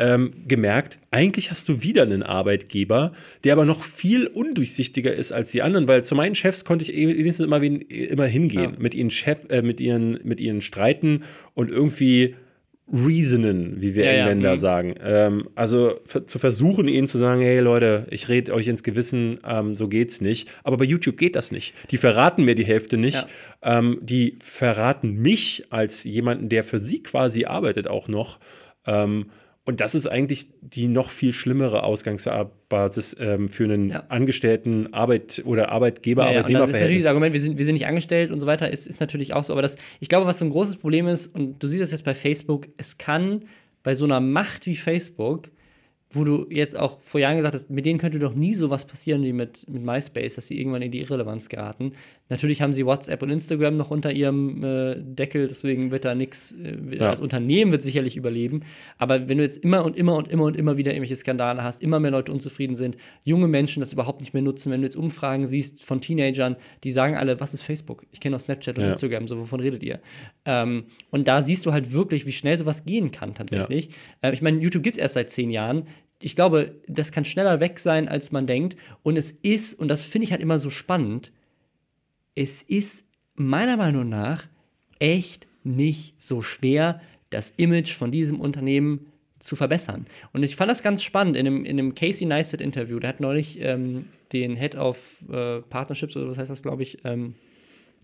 ähm, gemerkt, eigentlich hast du wieder einen Arbeitgeber, der aber noch viel undurchsichtiger ist als die anderen, weil zu meinen Chefs konnte ich wenigstens immer, immer hingehen, ja. mit, ihnen Chef, äh, mit, ihren, mit ihnen streiten und irgendwie reasonen, wie wir ja, Engländer ja, mhm. sagen. Ähm, also zu versuchen, ihnen zu sagen, hey Leute, ich rede euch ins Gewissen, ähm, so geht's nicht. Aber bei YouTube geht das nicht. Die verraten mir die Hälfte nicht. Ja. Ähm, die verraten mich als jemanden, der für sie quasi arbeitet, auch noch. Ähm, und das ist eigentlich die noch viel schlimmere Ausgangsbasis ähm, für einen ja. Angestellten Arbeit oder Arbeitgeber, ja, ja. Arbeitnehmer. Das ist natürlich das Argument, wir sind, wir sind nicht angestellt und so weiter, ist, ist natürlich auch so. Aber das, ich glaube, was so ein großes Problem ist, und du siehst das jetzt bei Facebook, es kann bei so einer Macht wie Facebook wo du jetzt auch vor Jahren gesagt hast, mit denen könnte doch nie sowas passieren wie mit, mit MySpace, dass sie irgendwann in die Irrelevanz geraten. Natürlich haben sie WhatsApp und Instagram noch unter ihrem äh, Deckel, deswegen wird da nichts, äh, ja. das Unternehmen wird sicherlich überleben. Aber wenn du jetzt immer und immer und immer und immer wieder irgendwelche Skandale hast, immer mehr Leute unzufrieden sind, junge Menschen das überhaupt nicht mehr nutzen, wenn du jetzt Umfragen siehst von Teenagern, die sagen alle, was ist Facebook? Ich kenne auch Snapchat und ja. Instagram, so wovon redet ihr? Ähm, und da siehst du halt wirklich, wie schnell sowas gehen kann tatsächlich. Ja. Äh, ich meine, YouTube gibt es erst seit zehn Jahren ich glaube, das kann schneller weg sein, als man denkt. Und es ist, und das finde ich halt immer so spannend, es ist meiner Meinung nach echt nicht so schwer, das Image von diesem Unternehmen zu verbessern. Und ich fand das ganz spannend in einem, in einem Casey Neistat-Interview. Der hat neulich ähm, den Head of äh, Partnerships, oder was heißt das, glaube ich, ähm,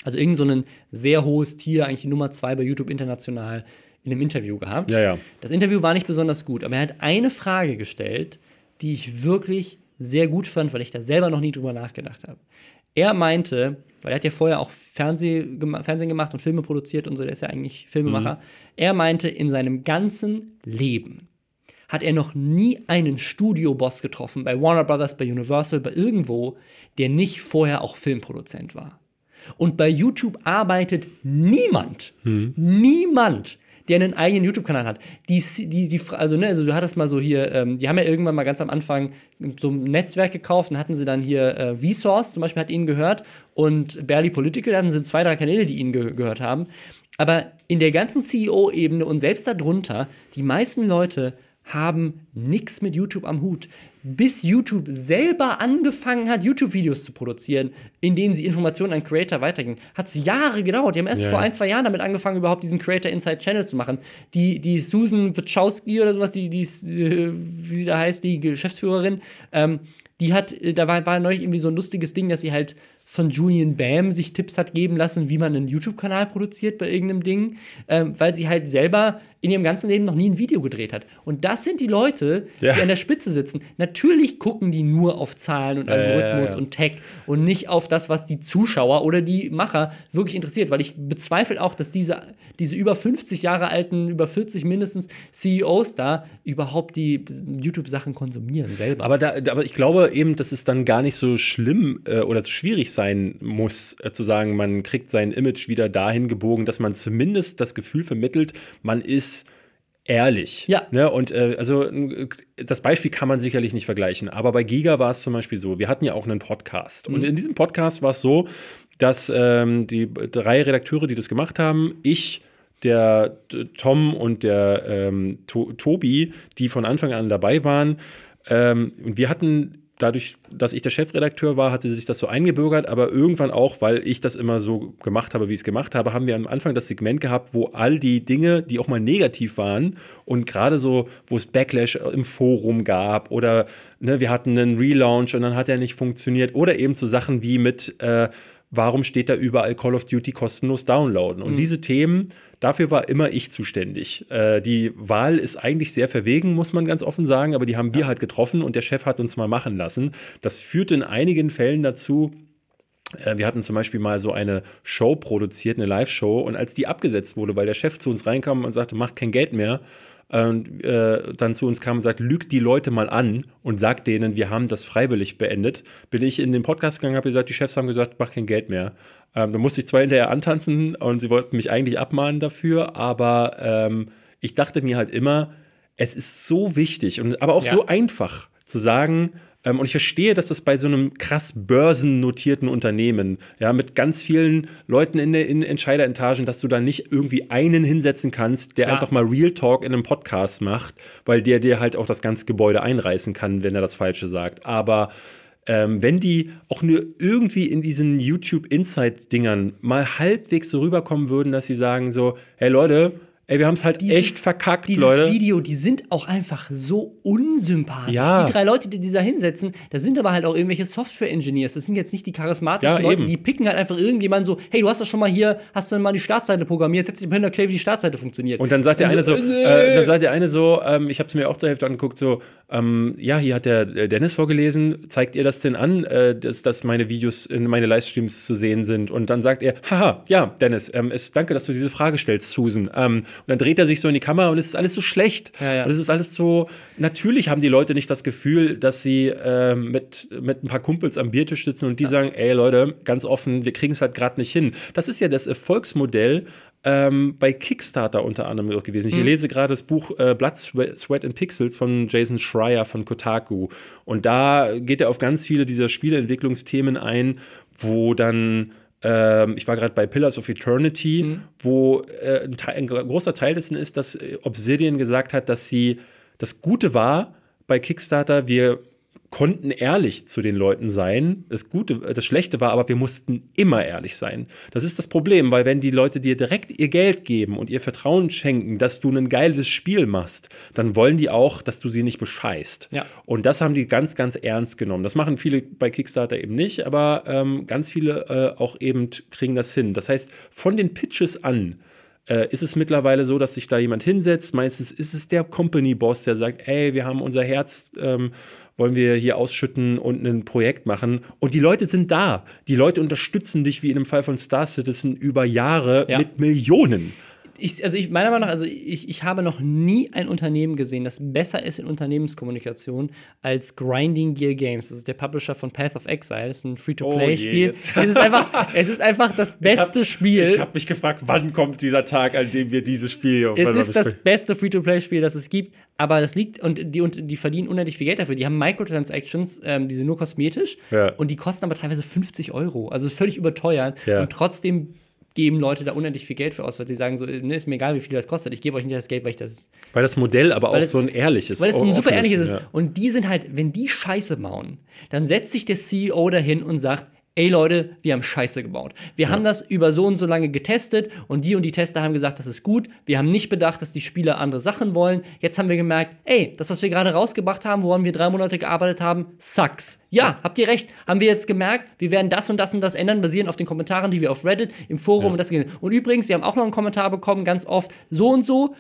also irgend so ein sehr hohes Tier, eigentlich die Nummer zwei bei YouTube international, in einem Interview gehabt. Ja, ja. Das Interview war nicht besonders gut, aber er hat eine Frage gestellt, die ich wirklich sehr gut fand, weil ich da selber noch nie drüber nachgedacht habe. Er meinte, weil er hat ja vorher auch Fernseh, Fernsehen gemacht und Filme produziert und so, der ist ja eigentlich Filmemacher. Mhm. Er meinte, in seinem ganzen Leben hat er noch nie einen Studioboss getroffen, bei Warner Brothers, bei Universal, bei irgendwo, der nicht vorher auch Filmproduzent war. Und bei YouTube arbeitet niemand, mhm. niemand, der einen eigenen YouTube-Kanal hat. Die, die, die, also, ne, also du hattest mal so hier, ähm, die haben ja irgendwann mal ganz am Anfang so ein Netzwerk gekauft und hatten sie dann hier äh, Vsauce zum Beispiel hat ihnen gehört und Barely Political, da hatten sie zwei, drei Kanäle, die ihnen ge gehört haben. Aber in der ganzen CEO-Ebene und selbst darunter, die meisten Leute haben nichts mit YouTube am Hut bis YouTube selber angefangen hat, YouTube-Videos zu produzieren, in denen sie Informationen an Creator weitergeben, hat es Jahre gedauert. Die haben erst ja. vor ein, zwei Jahren damit angefangen, überhaupt diesen Creator Inside Channel zu machen. Die, die Susan Wachowski oder sowas, die, die, äh, wie sie da heißt, die Geschäftsführerin, ähm, die hat, äh, da war, war neulich irgendwie so ein lustiges Ding, dass sie halt von Julian Bam sich Tipps hat geben lassen, wie man einen YouTube-Kanal produziert bei irgendeinem Ding, ähm, weil sie halt selber in ihrem ganzen Leben noch nie ein Video gedreht hat. Und das sind die Leute, ja. die an der Spitze sitzen. Natürlich gucken die nur auf Zahlen und Algorithmus ja, ja, und Tech und nicht auf das, was die Zuschauer oder die Macher wirklich interessiert, weil ich bezweifle auch, dass diese, diese über 50 Jahre alten, über 40 mindestens CEOs da überhaupt die YouTube-Sachen konsumieren selber. Aber, da, aber ich glaube eben, dass es dann gar nicht so schlimm äh, oder so schwierig sein muss, äh, zu sagen, man kriegt sein Image wieder dahin gebogen, dass man zumindest das Gefühl vermittelt, man ist ehrlich. Ja. Ne? Und äh, also das Beispiel kann man sicherlich nicht vergleichen, aber bei Giga war es zum Beispiel so, wir hatten ja auch einen Podcast. Mhm. Und in diesem Podcast war es so, dass ähm, die drei Redakteure, die das gemacht haben, ich, der Tom und der ähm, to Tobi, die von Anfang an dabei waren, ähm, und wir hatten dadurch, dass ich der Chefredakteur war, hatte sich das so eingebürgert, aber irgendwann auch, weil ich das immer so gemacht habe, wie ich es gemacht habe, haben wir am Anfang das Segment gehabt, wo all die Dinge, die auch mal negativ waren und gerade so, wo es Backlash im Forum gab oder ne, wir hatten einen Relaunch und dann hat er nicht funktioniert oder eben so Sachen wie mit, äh, warum steht da überall Call of Duty kostenlos downloaden? Und mhm. diese Themen Dafür war immer ich zuständig. Äh, die Wahl ist eigentlich sehr verwegen, muss man ganz offen sagen, aber die haben wir halt getroffen und der Chef hat uns mal machen lassen. Das führte in einigen Fällen dazu, äh, wir hatten zum Beispiel mal so eine Show produziert, eine Live-Show, und als die abgesetzt wurde, weil der Chef zu uns reinkam und sagte, macht kein Geld mehr, und äh, dann zu uns kam und sagt, lügt die Leute mal an und sagt denen, wir haben das freiwillig beendet, bin ich in den Podcast gegangen, habe gesagt, die Chefs haben gesagt, mach kein Geld mehr. Ähm, da musste ich zwar hinterher antanzen und sie wollten mich eigentlich abmahnen dafür, aber ähm, ich dachte mir halt immer, es ist so wichtig und aber auch ja. so einfach zu sagen, und ich verstehe, dass das bei so einem krass börsennotierten Unternehmen, ja, mit ganz vielen Leuten in, der, in Entscheideretagen, dass du da nicht irgendwie einen hinsetzen kannst, der Klar. einfach mal Real Talk in einem Podcast macht, weil der dir halt auch das ganze Gebäude einreißen kann, wenn er das Falsche sagt. Aber ähm, wenn die auch nur irgendwie in diesen YouTube Insight-Dingern mal halbwegs so rüberkommen würden, dass sie sagen so, hey Leute, Ey, wir haben es halt dieses, echt verkackt, dieses Leute. Dieses Video, die sind auch einfach so unsympathisch. Ja. Die drei Leute, die da hinsetzen, da sind aber halt auch irgendwelche Software-Engineers. Das sind jetzt nicht die charismatischen ja, Leute, die picken halt einfach irgendjemand so, hey, du hast doch schon mal hier, hast du mal die Startseite programmiert, setz dich mal hin, erklär, wie die Startseite funktioniert. Und dann sagt der eine so, äh, dann sagt der eine so, ähm, ich habe es mir auch zur Hälfte angeguckt, so, ähm, ja, hier hat der Dennis vorgelesen, zeigt ihr das denn an, äh, dass, dass meine Videos in meine Livestreams zu sehen sind? Und dann sagt er, haha, ja, Dennis, ähm, es, danke, dass du diese Frage stellst, Susan. Ähm, Und dann dreht er sich so in die Kamera und es ist alles so schlecht. Ja, ja. Und es ist alles so, natürlich haben die Leute nicht das Gefühl, dass sie ähm, mit, mit ein paar Kumpels am Biertisch sitzen und die sagen, ey Leute, ganz offen, wir kriegen es halt gerade nicht hin. Das ist ja das Erfolgsmodell ähm, bei Kickstarter unter anderem auch gewesen. Ich Mhm. lese gerade das Buch äh, Blood, Sweat Sweat and Pixels von Jason Schreier von Kotaku. Und da geht er auf ganz viele dieser Spieleentwicklungsthemen ein, wo dann ähm, ich war gerade bei Pillars of Eternity, Mhm. wo äh, ein, Teil, ein großer Teil dessen ist, dass äh, Obsidian gesagt hat, dass sie das Gute war bei Kickstarter, wir konnten ehrlich zu den Leuten sein. Das Gute, das Schlechte war aber, wir mussten immer ehrlich sein. Das ist das Problem, weil wenn die Leute dir direkt ihr Geld geben und ihr Vertrauen schenken, dass du ein geiles Spiel machst, dann wollen die auch, dass du sie nicht bescheißt. Ja. Und das haben die ganz, ganz ernst genommen. Das machen viele bei Kickstarter eben nicht, aber ähm, ganz viele äh, auch eben kriegen das hin. Das heißt, von den Pitches an äh, ist es mittlerweile so, dass sich da jemand hinsetzt. Meistens ist es der Company-Boss, der sagt, ey, wir haben unser Herz, ähm, wollen wir hier ausschütten und ein Projekt machen. Und die Leute sind da. Die Leute unterstützen dich, wie in dem Fall von Star Citizen, über Jahre Ja. mit Millionen. Ich, also ich meiner Meinung nach, also ich, ich habe noch nie ein Unternehmen gesehen, das besser ist in Unternehmenskommunikation als Grinding Gear Games. Das ist der Publisher von Path of Exile. Das ist ein Oh Free-to-Play-Spiel. jetzt. es, ist einfach, es ist einfach das beste Spiel. Ich habe mich gefragt, wann kommt dieser Tag, an dem wir dieses Spiel. Es ist das beste Free-to-Play-Spiel, das es gibt, aber das liegt und die, und die verdienen unendlich viel Geld dafür. Die haben Microtransactions, ähm, die sind nur kosmetisch Ja. und die kosten aber teilweise 50 Euro. Also völlig überteuert Ja. und trotzdem geben Leute da unendlich viel Geld für aus, weil sie sagen so, ne, ist mir egal, wie viel das kostet. Ich gebe euch nicht das Geld, weil ich das Weil das Modell aber auch es- so ein ehrliches weil es ein super ehrliches ist. ja. Und die sind halt, wenn die Scheiße bauen, dann setzt sich der CEO dahin und sagt, ey Leute, wir haben Scheiße gebaut. Wir haben das über so und so lange getestet und die und die Tester haben gesagt, das ist gut. Wir haben nicht bedacht, dass die Spieler andere Sachen wollen. Jetzt haben wir gemerkt, ey, das, was wir gerade rausgebracht haben, woran wir drei Monate gearbeitet haben, sucks. Ja, habt ihr recht. Haben wir jetzt gemerkt, wir werden das und das und das ändern, basierend auf den Kommentaren, die wir auf Reddit, im Forum und das. Und übrigens, wir haben auch noch einen Kommentar bekommen, ganz oft, so und so,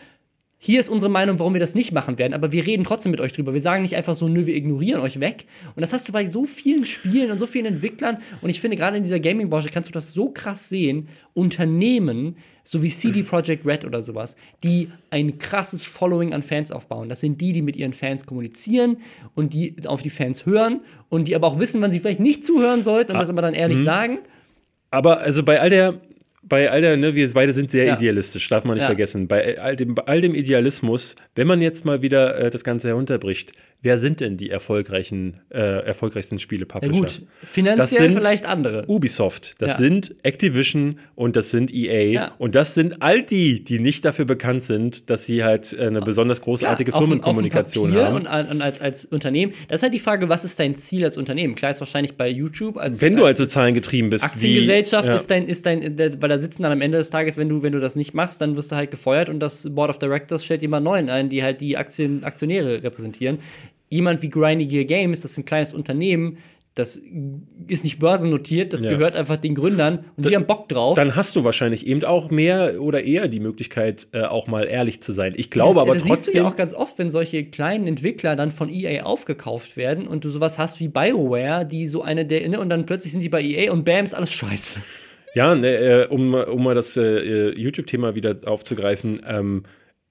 hier ist unsere Meinung, warum wir das nicht machen werden, aber wir reden trotzdem mit euch drüber. Wir sagen nicht einfach so, nö, wir ignorieren euch weg. Und das hast du bei so vielen Spielen und so vielen Entwicklern. Und ich finde, gerade in dieser Gaming-Branche kannst du das so krass sehen. Unternehmen, so wie CD Projekt Red oder sowas, die ein krasses Following an Fans aufbauen. Das sind die, die mit ihren Fans kommunizieren und die auf die Fans hören und die aber auch wissen, wann sie vielleicht nicht zuhören sollten und das aber dann ehrlich sagen. Aber also bei all der, bei all der, ne, wir beide sind sehr Ja. idealistisch, darf man nicht Ja. vergessen. Bei all dem, bei all dem Idealismus, wenn man jetzt mal wieder äh, das Ganze herunterbricht, wer sind denn die erfolgreichen, äh, erfolgreichsten Ja Spiele-Publisher? gut, finanziell sind vielleicht andere. Ubisoft, das Ja. sind Activision und das sind EA Ja. und das sind all die, die nicht dafür bekannt sind, dass sie halt äh, eine besonders großartige Klar, auf Firmenkommunikation auf Papier haben. Und, und als, als Unternehmen. Das ist halt die Frage, was ist dein Ziel als Unternehmen? Klar ist wahrscheinlich bei YouTube als, Wenn du als also zahlengetrieben bist, Aktiengesellschaft wie, ja. ist dein, ist dein, weil da sitzen dann am Ende des Tages, wenn du, wenn du das nicht machst, dann wirst du halt gefeuert und das Board of Directors stellt jemand neuen ein, die halt die Aktien, Aktionäre repräsentieren. Jemand wie Grindy Gear Games, das ist ein kleines Unternehmen, das ist nicht börsennotiert, das Ja. gehört einfach den Gründern und die haben Bock drauf. dann hast du wahrscheinlich eben auch mehr oder eher die Möglichkeit, äh, auch mal ehrlich zu sein. Ich glaube das, aber das siehst du trotzdem. ja auch ganz oft, wenn solche kleinen Entwickler dann von EA aufgekauft werden und du sowas hast wie BioWare, die so eine der, ne, und dann plötzlich sind die bei EA und bam, ist alles scheiße. Ja, ne, äh, um, um mal das äh, YouTube-Thema wieder aufzugreifen, ähm,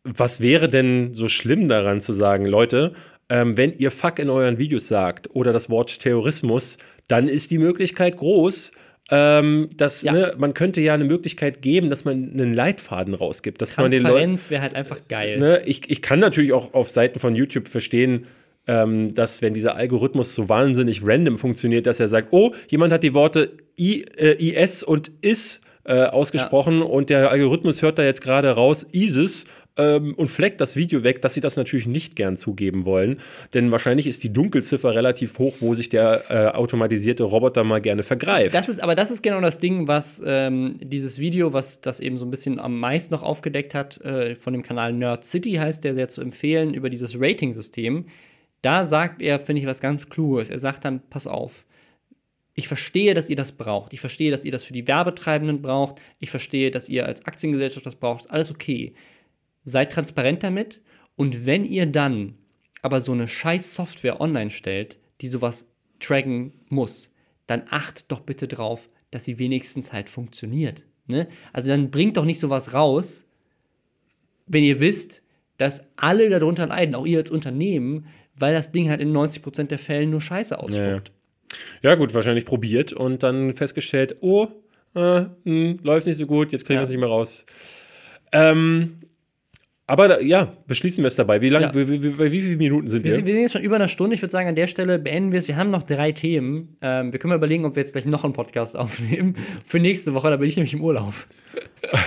was wäre denn so schlimm daran zu sagen, Leute, ähm, wenn ihr Fuck in euren Videos sagt oder das Wort Terrorismus, dann ist die Möglichkeit groß, ähm, dass Ja. ne, man könnte ja eine Möglichkeit geben, dass man einen Leitfaden rausgibt, dass man den Leuten Transparenz wäre halt einfach geil. ne, ich, ich kann natürlich auch auf Seiten von YouTube verstehen, ähm, dass wenn dieser Algorithmus so wahnsinnig random funktioniert, dass er sagt, oh, jemand hat die Worte I, äh, IS und IS äh, ausgesprochen und der Algorithmus hört da jetzt gerade raus ISIS ähm, und fleckt das Video weg, dass sie das natürlich nicht gern zugeben wollen. Denn wahrscheinlich ist die Dunkelziffer relativ hoch, wo sich der äh, automatisierte Roboter mal gerne vergreift. Das ist, aber das ist genau das Ding, was ähm, dieses Video, was das eben so ein bisschen am meisten noch aufgedeckt hat, äh, von dem Kanal Nerd City heißt der sehr zu empfehlen, über dieses Rating-System. Da sagt er, finde ich, was ganz Kluges. Er sagt dann, pass auf, ich verstehe, dass ihr das braucht. Ich verstehe, dass ihr das für die Werbetreibenden braucht. Ich verstehe, dass ihr als Aktiengesellschaft das braucht. Alles okay. Seid transparent damit. Und wenn ihr dann aber so eine scheiß Software online stellt, die sowas tracken muss, dann achtet doch bitte drauf, dass sie wenigstens halt funktioniert. Ne? Also dann bringt doch nicht sowas raus wenn ihr wisst, dass alle darunter leiden, auch ihr als Unternehmen, weil das Ding halt in 90% der Fällen nur Scheiße ausspuckt. Ja, ja. gut, wahrscheinlich probiert und dann festgestellt, oh, äh, mh, läuft nicht so gut, jetzt kriegen wir Ja. es nicht mehr raus. Ähm, aber da, ja, beschließen wir es dabei. Wie lange, Ja. bei, bei, wie vielen Minuten sind Wir wir? sind, wir sind jetzt schon über eine Stunde. Ich würde sagen, an der Stelle beenden wir es. Wir haben noch drei Themen. Ähm, wir können mal überlegen, ob wir jetzt gleich noch einen Podcast aufnehmen. Für nächste Woche, da bin ich nämlich im Urlaub.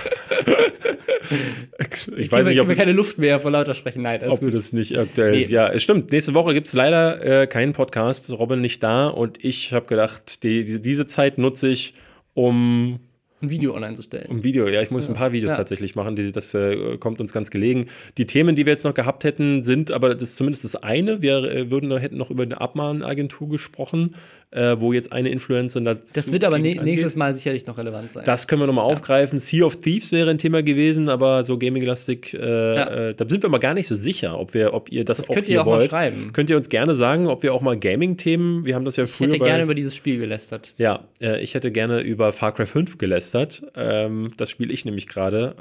ich weiß nicht, ob, wir keine Luft mehr vor lauter sprechen. Nein, ob gut. das nicht aktuell Nee. ist. Ja, es stimmt. Nächste Woche gibt es leider äh, keinen Podcast. Robin nicht da und ich habe gedacht, die, diese, diese Zeit nutze ich, um Ein Video online zu stellen. Um Video, ja, ich muss ein paar Videos Ja. tatsächlich machen, die, das äh, kommt uns ganz gelegen. Die Themen, die wir jetzt noch gehabt hätten, sind aber das ist zumindest das eine. Wir äh, würden, hätten noch über eine Abmahnagentur gesprochen, äh, wo jetzt eine Influencerin dazu. Das wird aber nächstes. Mal sicherlich noch relevant sein. Das können wir nochmal aufgreifen. Sea of Thieves wäre ein Thema gewesen, aber so Gaming-lastig, äh, Ja. äh, da sind wir mal gar nicht so sicher, ob, wir, ob ihr das, Das auch könnt ihr auch mal wollt. schreiben. Könnt ihr uns gerne sagen, ob wir auch mal Gaming-Themen, wir haben das ja ich früher hätte bei, gerne über dieses Spiel gelästert. ja, äh, ich hätte gerne über Far Cry 5 gelästert. Ähm, das spiele ich nämlich gerade,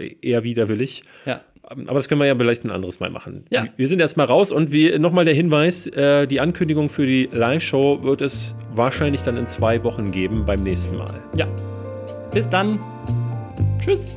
äh, eher widerwillig. Ja. Aber das können wir ja vielleicht ein anderes Mal machen. Ja. Wir sind erstmal raus und wie nochmal der Hinweis: äh, Die Ankündigung für die Live-Show wird es wahrscheinlich dann in zwei Wochen geben beim nächsten Mal. Ja. Bis dann. Tschüss.